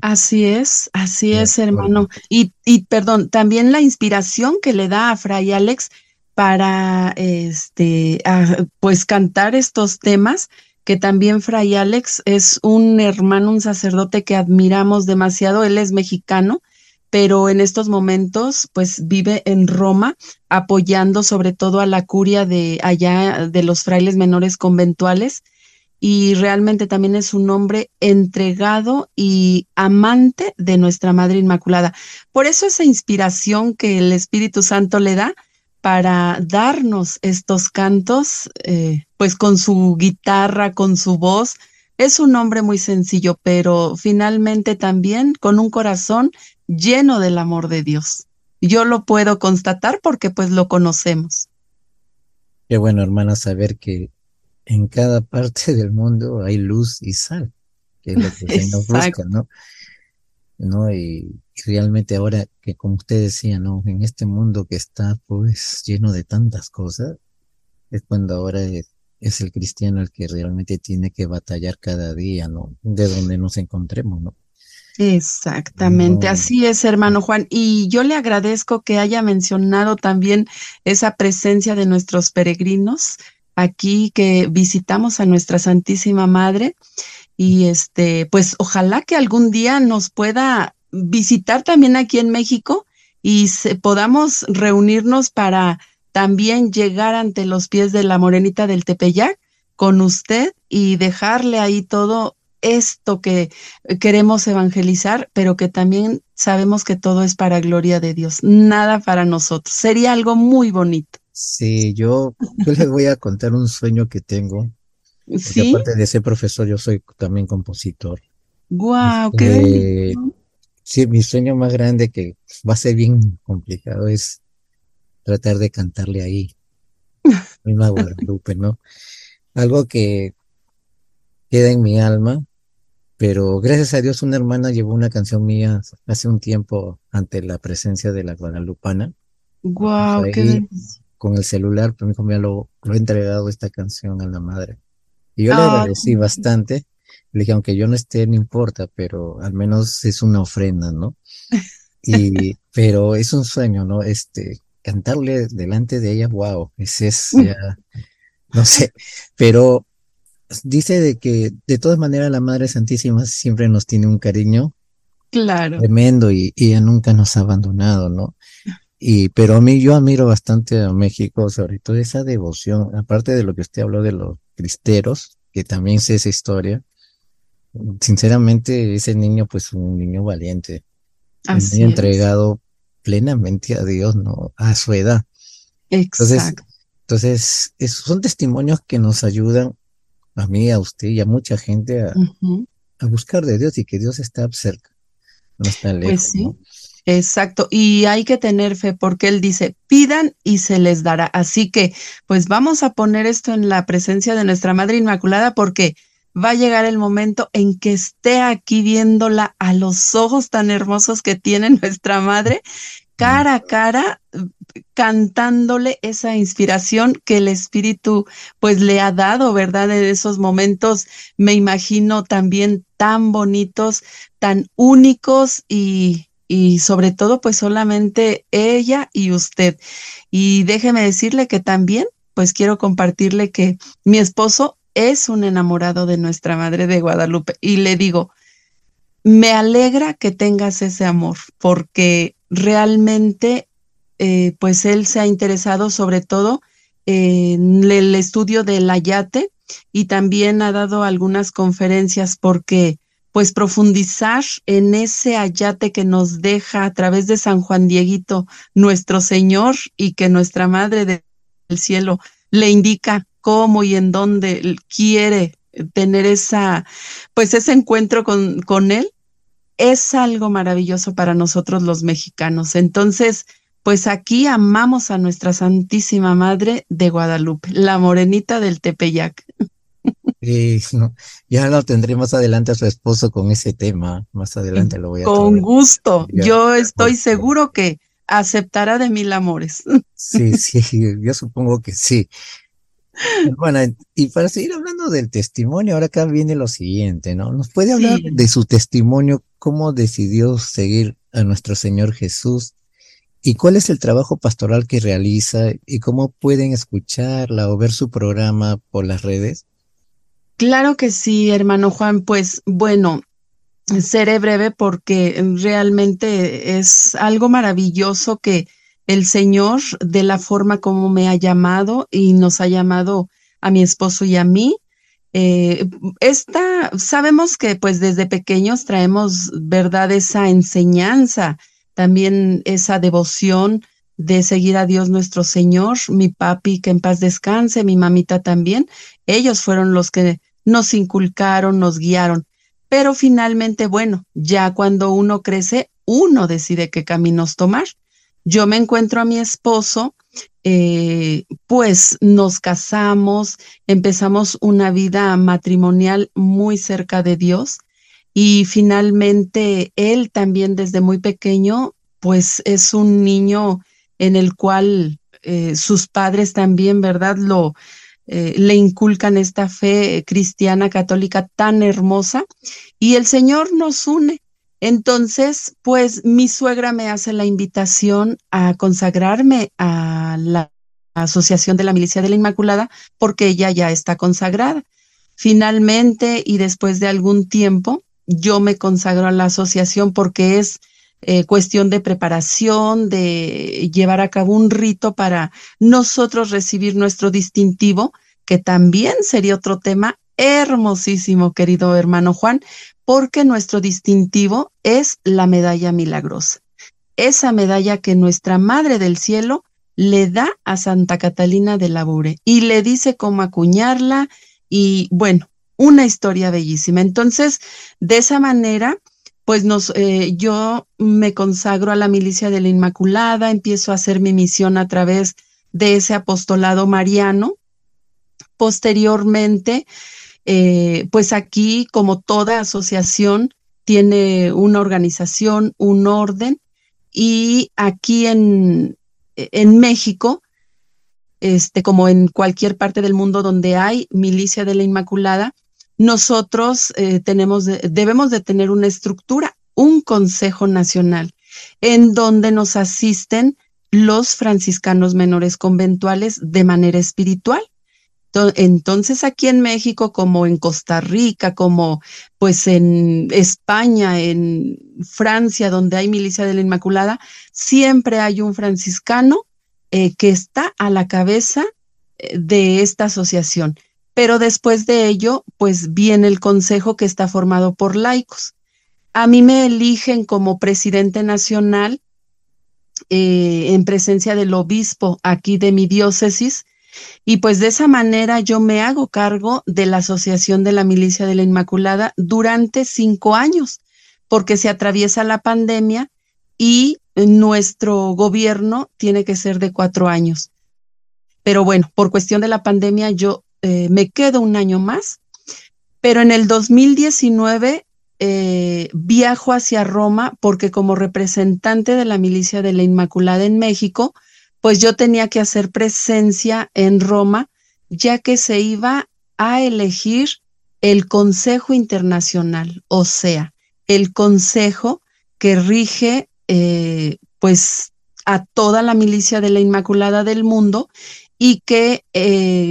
Así es, así es, hermano. Y, y perdón, también la inspiración que le da a Fray Alex para este pues cantar estos temas que también Fray Alex es un hermano, un sacerdote que admiramos demasiado. Él es mexicano, pero en estos momentos pues vive en Roma apoyando sobre todo a la curia de allá de los frailes menores conventuales y realmente también es un hombre entregado y amante de nuestra Madre Inmaculada. Por eso esa inspiración que el Espíritu Santo le da para darnos estos cantos, eh, pues con su guitarra, con su voz, Es un hombre muy sencillo, pero finalmente también con un corazón lleno del amor de Dios. Yo lo puedo constatar porque pues lo conocemos. Qué bueno, hermana, saber que en cada parte del mundo hay luz y sal, que es lo que se nos busca, ¿no? ¿No? Y, realmente ahora que como usted decía, ¿no? En este mundo que está pues lleno de tantas cosas, es cuando ahora es, es el cristiano el que realmente tiene que batallar cada día, ¿no? De donde nos encontremos, ¿no? Exactamente, así es, hermano Juan. Y yo le agradezco que haya mencionado también esa presencia de nuestros peregrinos aquí que visitamos a nuestra Santísima Madre. Y este, pues ojalá que algún día nos pueda visitar también aquí en México y podamos reunirnos para también llegar ante los pies de la Morenita del Tepeyac con usted y dejarle ahí todo esto que queremos evangelizar, pero que también sabemos que todo es para gloria de Dios, nada para nosotros. Sería algo muy bonito. Sí, yo, yo les voy a contar un sueño que tengo. ¿Sí? Aparte de ser profesor, yo soy también compositor. Guau, qué este, Sí, mi sueño más grande que va a ser bien complicado es tratar de cantarle ahí. Misma Guadalupe, ¿no? Algo que queda en mi alma, pero gracias a Dios una hermana llevó una canción mía hace un tiempo ante la presencia de la guadalupana. Wow, qué Con el celular, pero pues, me lo, lo he entregado esta canción a la madre. Y yo le agradecí bastante. Le dije, aunque yo no esté, no importa, pero al menos es una ofrenda, ¿no? Y, pero es un sueño, ¿no? Este, cantarle delante de ella, wow, ese es ya, no sé, pero dice de que de todas maneras la Madre Santísima siempre nos tiene un cariño claro. tremendo y, ella nunca nos ha abandonado, ¿no? Y, pero a mí yo admiro bastante a México, sobre todo esa devoción, aparte de lo que usted habló de los cristeros, que también sé esa historia. Sinceramente, ese niño, pues un niño valiente, Así entregado plenamente a Dios, ¿no? A su edad. Exacto. Entonces, entonces son testimonios que nos ayudan a mí, a usted y a mucha gente a, buscar de Dios y que Dios está cerca, no está pues lejos. Pues sí. Exacto, y hay que tener fe porque Él dice, pidan y se les dará. Así que, pues vamos a poner esto en la presencia de nuestra Madre Inmaculada porque va a llegar el momento en que esté aquí viéndola a los ojos tan hermosos que tiene nuestra Madre cara a cara cantándole esa inspiración que el espíritu pues le ha dado, ¿verdad? En esos momentos me imagino también tan bonitos, tan únicos y, y sobre todo pues solamente ella y usted. Y déjeme decirle que también pues quiero compartirle que mi esposo es un enamorado de nuestra Madre de Guadalupe y le digo, me alegra que tengas ese amor porque realmente, eh, pues él se ha interesado sobre todo en el estudio del ayate y también ha dado algunas conferencias porque pues profundizar en ese ayate que nos deja a través de San Juan Dieguito nuestro Señor y que nuestra Madre del Cielo le indica cómo y en dónde quiere tener esa, pues ese encuentro con, con él, es algo maravilloso para nosotros los mexicanos. Entonces, pues aquí amamos a nuestra Santísima Madre de Guadalupe, la morenita del Tepeyac. Sí, ya lo tendré más adelante a su esposo con ese tema. Más adelante lo voy a Con gusto. Yo estoy seguro que aceptará de mil amores. Sí, sí, yo supongo que sí. Bueno, y para seguir hablando del testimonio, ahora acá viene lo siguiente, ¿no? ¿Nos puede hablar de su testimonio, cómo decidió seguir a nuestro Señor Jesús y cuál es el trabajo pastoral que realiza y cómo pueden escucharla o ver su programa por las redes? Claro que sí, hermano Juan. Pues bueno, seré breve porque realmente es algo maravilloso que el Señor de la forma como me ha llamado y nos ha llamado a mi esposo y a mí. Eh, esta, sabemos que pues desde pequeños traemos, ¿verdad? Esa enseñanza, también esa devoción de seguir a Dios nuestro Señor, mi papi que en paz descanse, mi mamita también, ellos fueron los que nos inculcaron, nos guiaron. Pero finalmente, bueno, ya cuando uno crece, uno decide qué caminos tomar. Yo me encuentro a mi esposo, eh, pues nos casamos, empezamos una vida matrimonial muy cerca de Dios y finalmente él también desde muy pequeño, pues es un niño en el cual eh, sus padres también, ¿verdad? Lo, eh, le inculcan esta fe cristiana católica tan hermosa y el Señor nos une. Entonces, pues mi suegra me hace la invitación a consagrarme a la Asociación de la Milicia de la Inmaculada porque ella ya está consagrada. Finalmente, y después de algún tiempo, yo me consagro a la asociación porque es eh, cuestión de preparación, de llevar a cabo un rito para nosotros recibir nuestro distintivo, que también sería otro tema hermosísimo, querido hermano Juan, porque nuestro distintivo es la medalla milagrosa. Esa medalla que nuestra Madre del Cielo le da a Santa Catalina de Labure y le dice cómo acuñarla y bueno, una historia bellísima. Entonces, de esa manera, pues nos, eh, yo me consagro a la milicia de la Inmaculada, empiezo a hacer mi misión a través de ese apostolado mariano. Posteriormente, eh, pues aquí, como toda asociación, tiene una organización, un orden, y aquí en, en México, este, como en cualquier parte del mundo donde hay milicia de la Inmaculada, nosotros eh, tenemos debemos de tener una estructura, un Consejo Nacional, en donde nos asisten los franciscanos menores conventuales de manera espiritual. Entonces aquí en México, como en Costa Rica, como pues en España, en Francia, donde hay milicia de la Inmaculada, siempre hay un franciscano eh, que está a la cabeza eh, de esta asociación pero después de ello, pues viene el consejo que está formado por laicos. A mí me eligen como presidente nacional eh, en presencia del obispo aquí de mi diócesis y pues de esa manera yo me hago cargo de la Asociación de la Milicia de la Inmaculada durante cinco años, porque se atraviesa la pandemia y nuestro gobierno tiene que ser de cuatro años. Pero bueno, por cuestión de la pandemia yo eh, me quedo un año más, pero en el 2019 eh, viajo hacia Roma porque como representante de la milicia de la Inmaculada en México, pues yo tenía que hacer presencia en Roma, ya que se iba a elegir el Consejo Internacional, o sea, el consejo que rige eh, pues a toda la milicia de la Inmaculada del mundo y que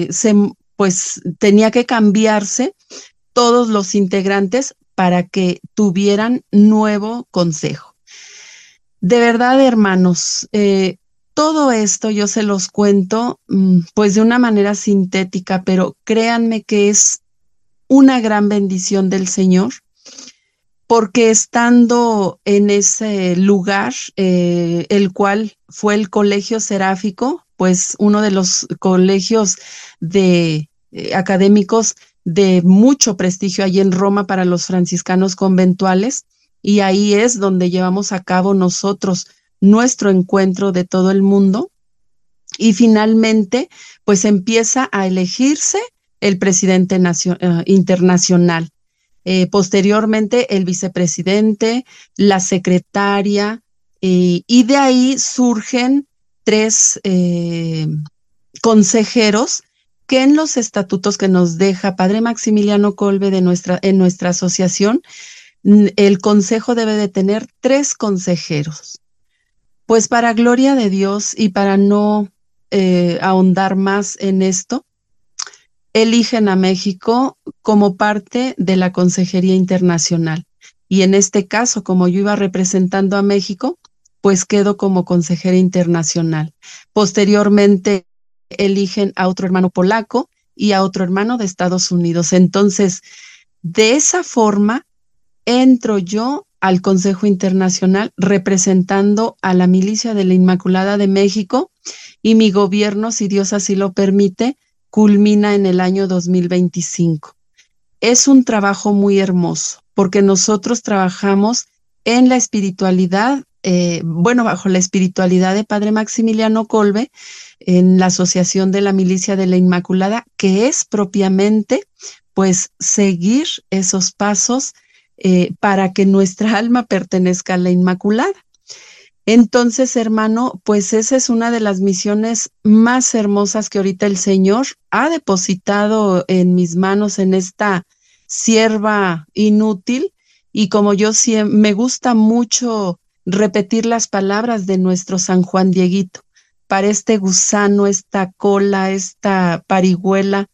se pues tenía que cambiarse todos los integrantes para que tuvieran nuevo consejo. De verdad, hermanos, eh, todo esto yo se los cuento mm, pues de una manera sintética, pero créanme que es una gran bendición del Señor, porque estando en ese lugar, eh, el cual fue el colegio seráfico, pues uno de los colegios de eh, académicos de mucho prestigio allí en Roma para los franciscanos conventuales y ahí es donde llevamos a cabo nosotros nuestro encuentro de todo el mundo y finalmente pues empieza a elegirse el presidente eh, internacional. Eh, posteriormente el vicepresidente, la secretaria, y de ahí surgen tres eh, consejeros que en los estatutos que nos deja Padre Maximiliano Colbe de nuestra, en nuestra asociación, el consejo debe de tener tres consejeros. Pues para gloria de Dios y para no eh, ahondar más en esto, eligen a México como parte de la Consejería Internacional. Y en este caso, como yo iba representando a México, pues quedo como consejera internacional. Posteriormente eligen a otro hermano polaco y a otro hermano de Estados Unidos. Entonces, de esa forma, entro yo al Consejo Internacional representando a la milicia de la Inmaculada de México y mi gobierno, si Dios así lo permite, culmina en el año 2025. es un trabajo muy hermoso, porque nosotros trabajamos en la espiritualidad, eh, bueno, bajo la espiritualidad de Padre Maximiliano Colbe, en la Asociación de la Milicia de la Inmaculada, que es propiamente, pues, seguir esos pasos eh, para que nuestra alma pertenezca a la Inmaculada. Entonces, hermano, pues esa es una de las misiones más hermosas que ahorita el Señor ha depositado en mis manos en esta sierva inútil. Y como yo me gusta mucho repetir las palabras de nuestro San Juan Dieguito, para este gusano, esta cola, esta parihuela,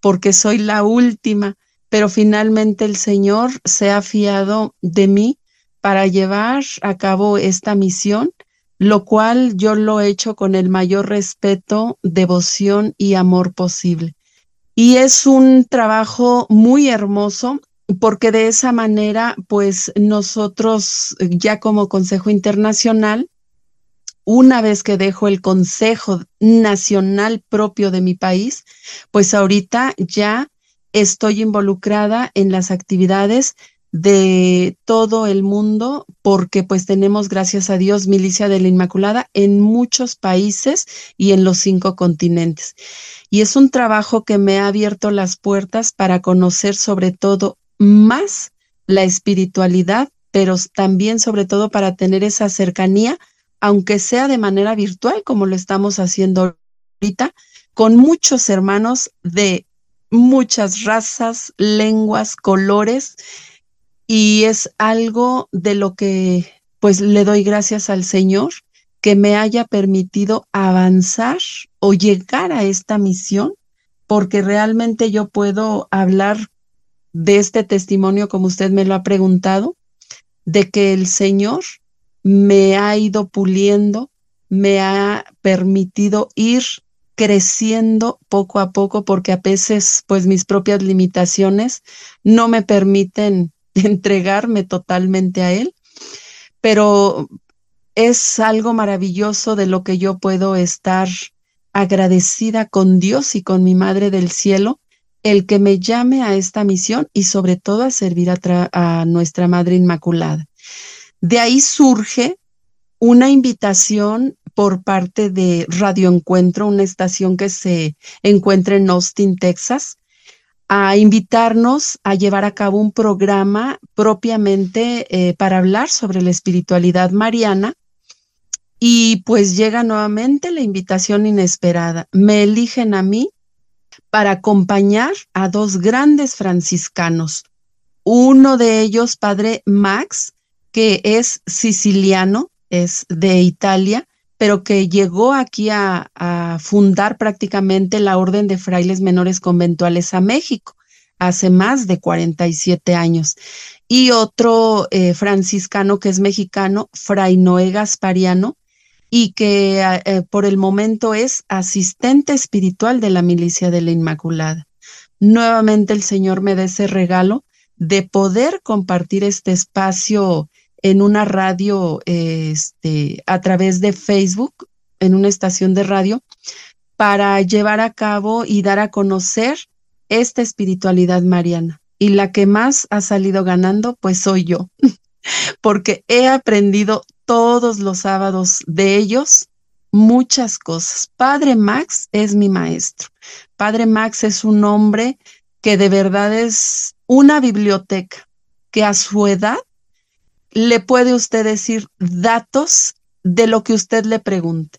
porque soy la última, pero finalmente el Señor se ha fiado de mí para llevar a cabo esta misión, lo cual yo lo he hecho con el mayor respeto, devoción y amor posible. Y es un trabajo muy hermoso porque de esa manera, pues nosotros ya como Consejo Internacional, una vez que dejo el Consejo Nacional propio de mi país, pues ahorita ya estoy involucrada en las actividades de todo el mundo, porque pues tenemos, gracias a Dios, Milicia de la Inmaculada en muchos países y en los cinco continentes. Y es un trabajo que me ha abierto las puertas para conocer sobre todo más la espiritualidad, pero también sobre todo para tener esa cercanía, aunque sea de manera virtual, como lo estamos haciendo ahorita, con muchos hermanos de muchas razas, lenguas, colores y es algo de lo que pues le doy gracias al Señor que me haya permitido avanzar o llegar a esta misión, porque realmente yo puedo hablar de este testimonio, como usted me lo ha preguntado, de que el Señor me ha ido puliendo, me ha permitido ir creciendo poco a poco, porque a veces, pues mis propias limitaciones no me permiten entregarme totalmente a Él, pero es algo maravilloso de lo que yo puedo estar agradecida con Dios y con mi Madre del Cielo, el que me llame a esta misión y sobre todo a servir a, a nuestra Madre Inmaculada. De ahí surge una invitación por parte de Radio Encuentro, una estación que se encuentra en Austin, Texas, a invitarnos a llevar a cabo un programa propiamente eh, para hablar sobre la espiritualidad mariana. Y pues llega nuevamente la invitación inesperada. Me eligen a mí para acompañar a dos grandes franciscanos. Uno de ellos, padre Max, que es siciliano, es de Italia, pero que llegó aquí a, fundar prácticamente la Orden de Frailes Menores Conventuales a México hace más de 47 años. Y otro eh, franciscano que es mexicano, Fray Noé Gaspariano, y que eh, por el momento es asistente espiritual de la Milicia de la Inmaculada. Nuevamente el Señor me da ese regalo de poder compartir este espacio en una radio, este, a través de Facebook, en una estación de radio, para llevar a cabo y dar a conocer esta espiritualidad mariana. Y la que más ha salido ganando, pues soy yo, porque he aprendido todos los sábados de ellos muchas cosas. Padre Max es mi maestro. Padre Max es un hombre que de verdad es una biblioteca, que a su edad le puede usted decir datos de lo que usted le pregunte,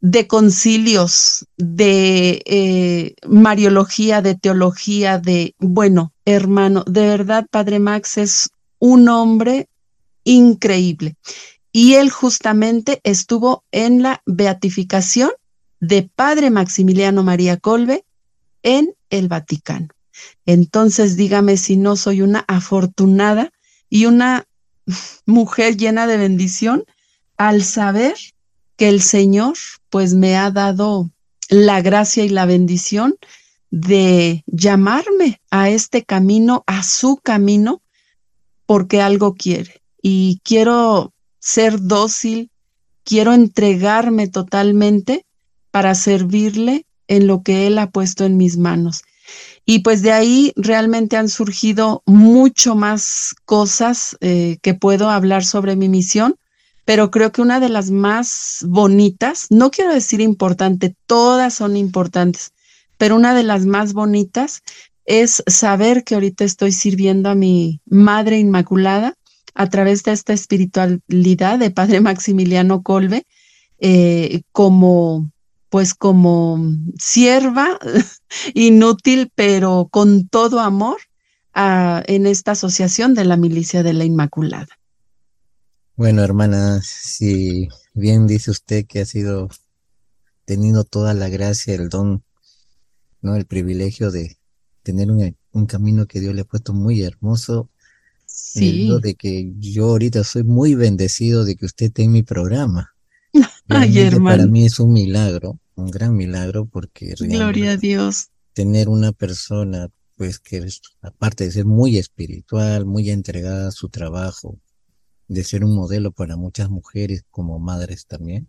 de concilios, de eh, mariología, de teología, de, bueno, hermano, de verdad, Padre Max es un hombre increíble. Y él justamente estuvo en la beatificación de Padre Maximiliano María Colbe en el Vaticano. Entonces, dígame si no soy una afortunada y una mujer llena de bendición al saber que el Señor pues me ha dado la gracia y la bendición de llamarme a este camino, a su camino, porque algo quiere. Y quiero ser dócil, quiero entregarme totalmente para servirle en lo que Él ha puesto en mis manos. Y pues de ahí realmente han surgido mucho más cosas eh, que puedo hablar sobre mi misión, pero creo que una de las más bonitas, no quiero decir importante, todas son importantes, pero una de las más bonitas es saber que ahorita estoy sirviendo a mi Madre Inmaculada a través de esta espiritualidad de Padre Maximiliano Colbe, eh, como pues como sierva inútil, pero con todo amor en esta asociación de la milicia de la Inmaculada. Bueno, hermana, si bien dice usted que ha sido teniendo toda la gracia, el don, ¿no? El privilegio de tener un, camino que Dios le ha puesto muy hermoso. Sí. de que yo ahorita soy muy bendecido de que usted esté en mi programa. Ay, hermano. Para mí es un milagro, un gran milagro, porque Gloria a Dios. Tener una persona, pues, que aparte de ser muy espiritual, muy entregada a su trabajo, de ser un modelo para muchas mujeres como madres también.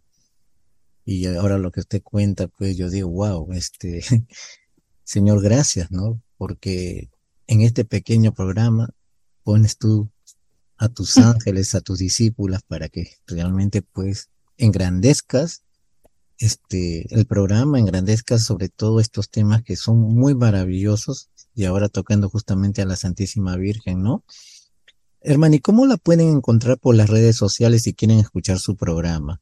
Y ahora lo que usted cuenta, pues yo digo, wow, este, Señor, gracias, ¿no? Porque en este pequeño programa pones tú a tus ángeles, a tus discípulas, para que realmente, pues, engrandezcas este, el programa, engrandezcas sobre todo estos temas que son muy maravillosos y ahora tocando justamente a la Santísima Virgen, ¿no? Hermano, ¿y cómo la pueden encontrar por las redes sociales si quieren escuchar su programa?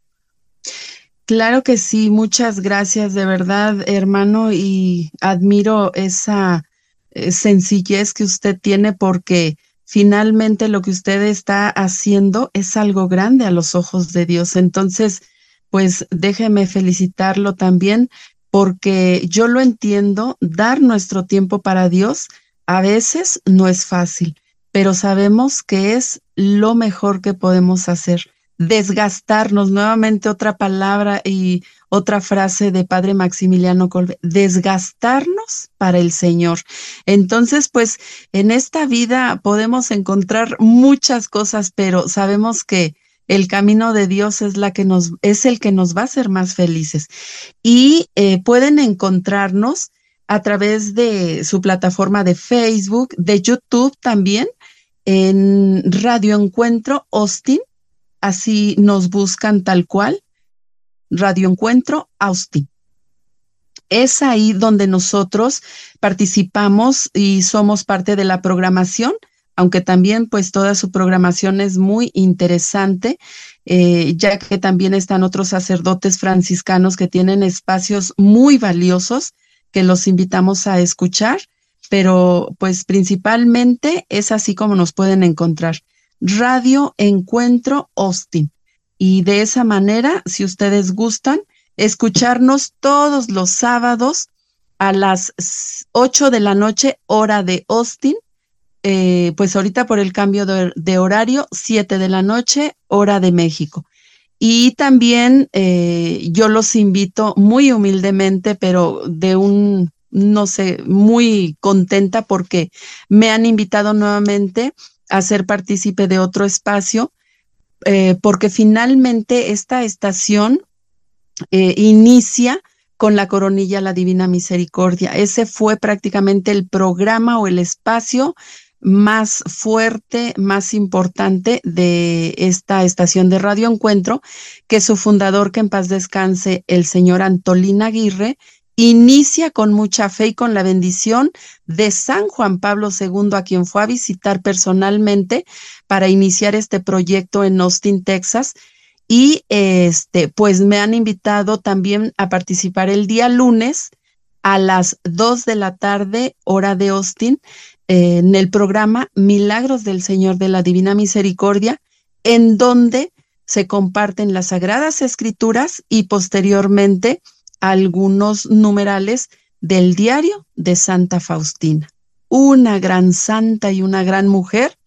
Claro que sí, muchas gracias de verdad, hermano, y admiro esa eh, sencillez que usted tiene porque finalmente lo que usted está haciendo es algo grande a los ojos de Dios. Entonces, pues déjeme felicitarlo también porque yo lo entiendo, dar nuestro tiempo para Dios a veces no es fácil pero sabemos que es lo mejor que podemos hacer. Desgastarnos, nuevamente otra palabra y otra frase de Padre Maximiliano Colbe, desgastarnos para el Señor. Entonces, pues en esta vida podemos encontrar muchas cosas, pero sabemos que el camino de Dios es la que nos es el que nos va a hacer más felices. Y eh, pueden encontrarnos a través de su plataforma de Facebook, de YouTube también en Radio Encuentro Austin, así nos buscan tal cual, Radio Encuentro Austin. Es ahí donde nosotros participamos y somos parte de la programación, aunque también pues toda su programación es muy interesante, eh, ya que también están otros sacerdotes franciscanos que tienen espacios muy valiosos que los invitamos a escuchar pero pues principalmente es así como nos pueden encontrar. Radio Encuentro Austin. Y de esa manera, si ustedes gustan, escucharnos todos los sábados a las 8 de la noche, hora de Austin. Eh, pues ahorita por el cambio de, horario, 7 de la noche, hora de México. Y también eh, yo los invito muy humildemente, pero de un no sé, muy contenta porque me han invitado nuevamente a ser partícipe de otro espacio, eh, porque finalmente esta estación eh, inicia con la coronilla La Divina Misericordia. Ese fue prácticamente el programa o el espacio más fuerte, más importante de esta estación de Radio Encuentro, que su fundador, que en paz descanse, el señor Antolín Aguirre, inicia con mucha fe y con la bendición de San Juan Pablo II, a quien fue a visitar personalmente para iniciar este proyecto en Austin, Texas. Y este, pues me han invitado también a participar el día lunes a las 2 de la tarde, hora de Austin, en el programa Milagros del Señor de la Divina Misericordia, en donde se comparten las sagradas escrituras y posteriormente algunos numerales del diario de Santa Faustina, una gran santa y una gran mujer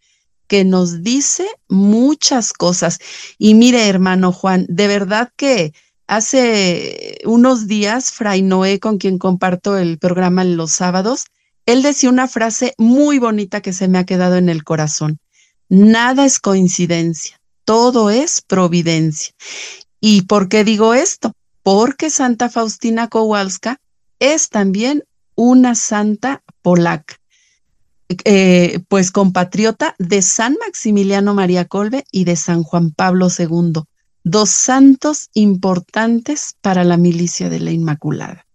que nos dice muchas cosas. Y mire, hermano Juan, de verdad que hace unos días, Fray Noé, con quien comparto el programa los sábados, él decía una frase muy bonita que se me ha quedado en el corazón. Nada es coincidencia, todo es providencia. ¿Y por qué digo esto? Porque Santa Faustina Kowalska es también una santa polaca, eh, pues compatriota de San Maximiliano María Colbe y de San Juan Pablo II, dos santos importantes para la milicia de la Inmaculada.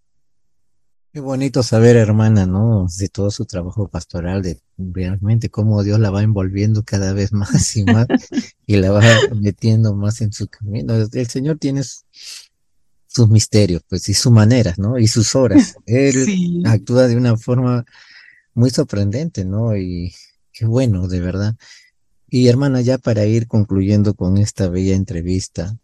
Qué bonito saber, hermana, ¿no? De todo su trabajo pastoral, de realmente cómo Dios la va envolviendo cada vez más y más y la va metiendo más en su camino. El Señor tiene sus misterios, pues, y su manera, ¿no? Y sus horas. Él actúa de una forma muy sorprendente, ¿no? Y qué bueno, de verdad. Y hermana, ya para ir concluyendo con esta bella entrevista,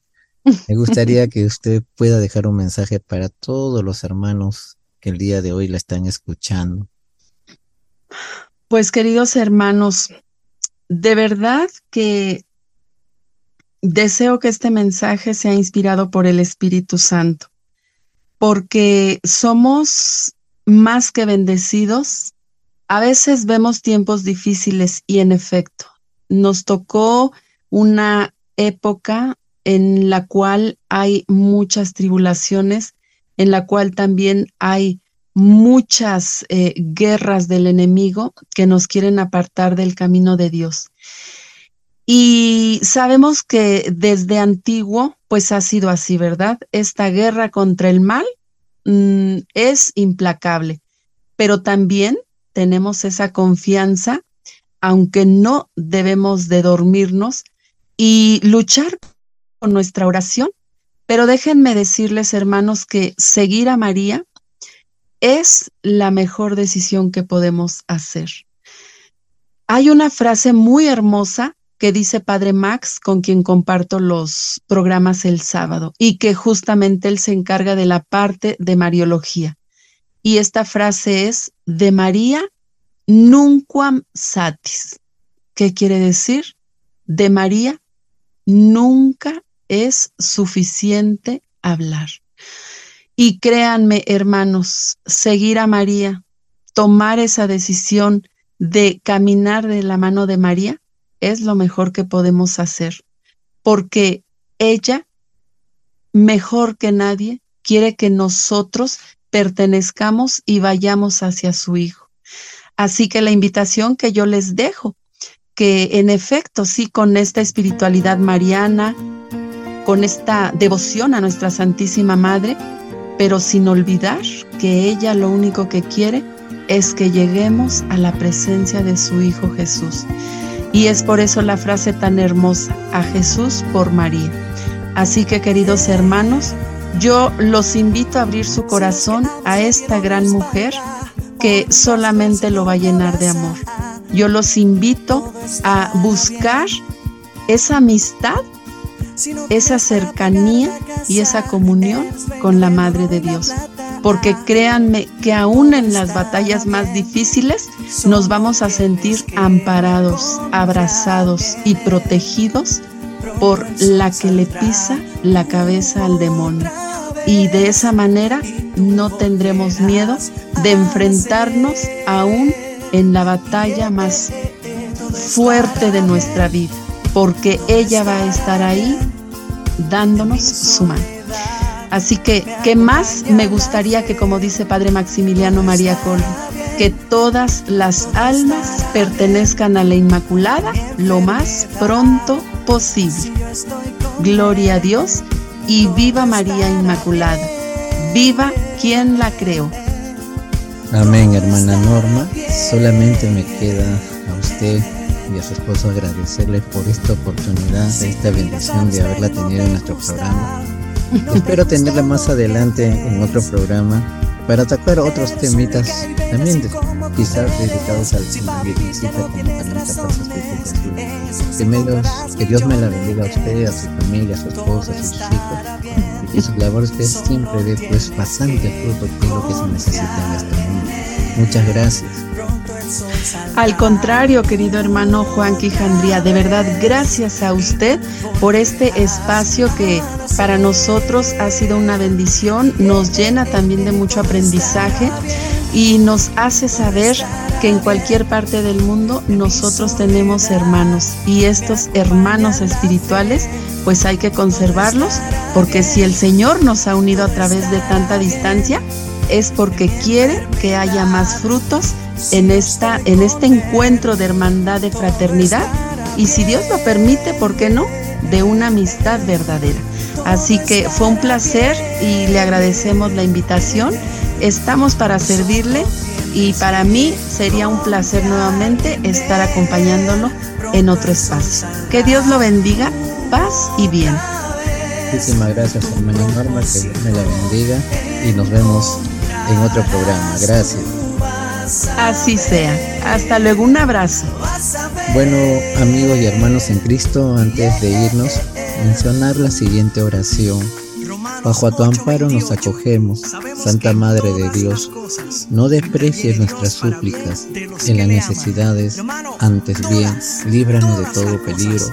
me gustaría que usted pueda dejar un mensaje para todos los hermanos que el día de hoy la están escuchando? Pues queridos hermanos, de verdad que deseo que este mensaje sea inspirado por el Espíritu Santo, porque somos más que bendecidos. A veces vemos tiempos difíciles y en efecto, nos tocó una época en la cual hay muchas tribulaciones en la cual también hay muchas eh, guerras del enemigo que nos quieren apartar del camino de Dios. Y sabemos que desde antiguo, pues ha sido así, ¿verdad? Esta guerra contra el mal mm, es implacable, pero también tenemos esa confianza, aunque no debemos de dormirnos y luchar con nuestra oración pero déjenme decirles, hermanos, que seguir a María es la mejor decisión que podemos hacer. Hay una frase muy hermosa que dice Padre Max, con quien comparto los programas el sábado, y que justamente él se encarga de la parte de Mariología. Y esta frase es, de María nunquam satis. ¿Qué quiere decir? De María nunca es suficiente hablar. Y créanme, hermanos, seguir a María, tomar esa decisión de caminar de la mano de María, es lo mejor que podemos hacer, porque ella, mejor que nadie, quiere que nosotros pertenezcamos y vayamos hacia su Hijo. Así que la invitación que yo les dejo, que en efecto, sí, con esta espiritualidad mariana, con esta devoción a nuestra Santísima Madre, pero sin olvidar que ella lo único que quiere es que lleguemos a la presencia de su Hijo Jesús. Y es por eso la frase tan hermosa, a Jesús por María. Así que queridos hermanos, yo los invito a abrir su corazón a esta gran mujer que solamente lo va a llenar de amor. Yo los invito a buscar esa amistad esa cercanía y esa comunión con la Madre de Dios. Porque créanme que aún en las batallas más difíciles nos vamos a sentir amparados, abrazados y protegidos por la que le pisa la cabeza al demonio. Y de esa manera no tendremos miedo de enfrentarnos aún en la batalla más fuerte de nuestra vida porque ella va a estar ahí dándonos su mano. Así que, ¿qué más me gustaría que, como dice Padre Maximiliano María Col, que todas las almas pertenezcan a la Inmaculada lo más pronto posible? Gloria a Dios y viva María Inmaculada. Viva quien la creó. Amén, hermana Norma. Solamente me queda a usted y a su esposo agradecerle por esta oportunidad, esta bendición de haberla tenido en nuestro programa. Espero tenerla más adelante en otro programa para atacar otros temitas también quizás dedicados al visita como que, Dios me la bendiga a usted, a su familia, a su esposa, a sus hijos y sus labores que siempre ve pues bastante fruto que es lo que se necesita en este mundo. Muchas gracias. Al contrario, querido hermano Juan Quijandría, de verdad, gracias a usted por este espacio que para nosotros ha sido una bendición, nos llena también de mucho aprendizaje y nos hace saber que en cualquier parte del mundo nosotros tenemos hermanos y estos hermanos espirituales pues hay que conservarlos porque si el Señor nos ha unido a través de tanta distancia, es porque quiere que haya más frutos en, esta, en este encuentro de hermandad, de fraternidad y si Dios lo permite, ¿por qué no? De una amistad verdadera. Así que fue un placer y le agradecemos la invitación. Estamos para servirle y para mí sería un placer nuevamente estar acompañándolo en otro espacio. Que Dios lo bendiga, paz y bien. Muchísimas gracias, hermana Norma, que Dios me la bendiga y nos vemos en otro programa. Gracias. Así sea. Hasta luego, un abrazo. Bueno, amigos y hermanos en Cristo, antes de irnos, mencionar la siguiente oración. Bajo a tu amparo nos acogemos, Santa Madre de Dios. No desprecies nuestras súplicas en las necesidades, antes bien, líbranos de todo peligro.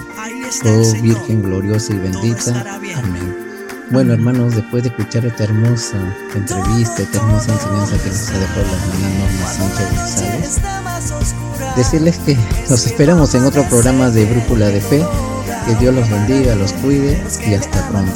Oh Virgen gloriosa y bendita. Amén. Bueno, hermanos, después de escuchar esta hermosa entrevista, esta hermosa enseñanza que nos ha dejado la hermana Sánchez González, decirles que nos esperamos en otro programa de Brújula de Fe. Que Dios los bendiga, los cuide y hasta pronto.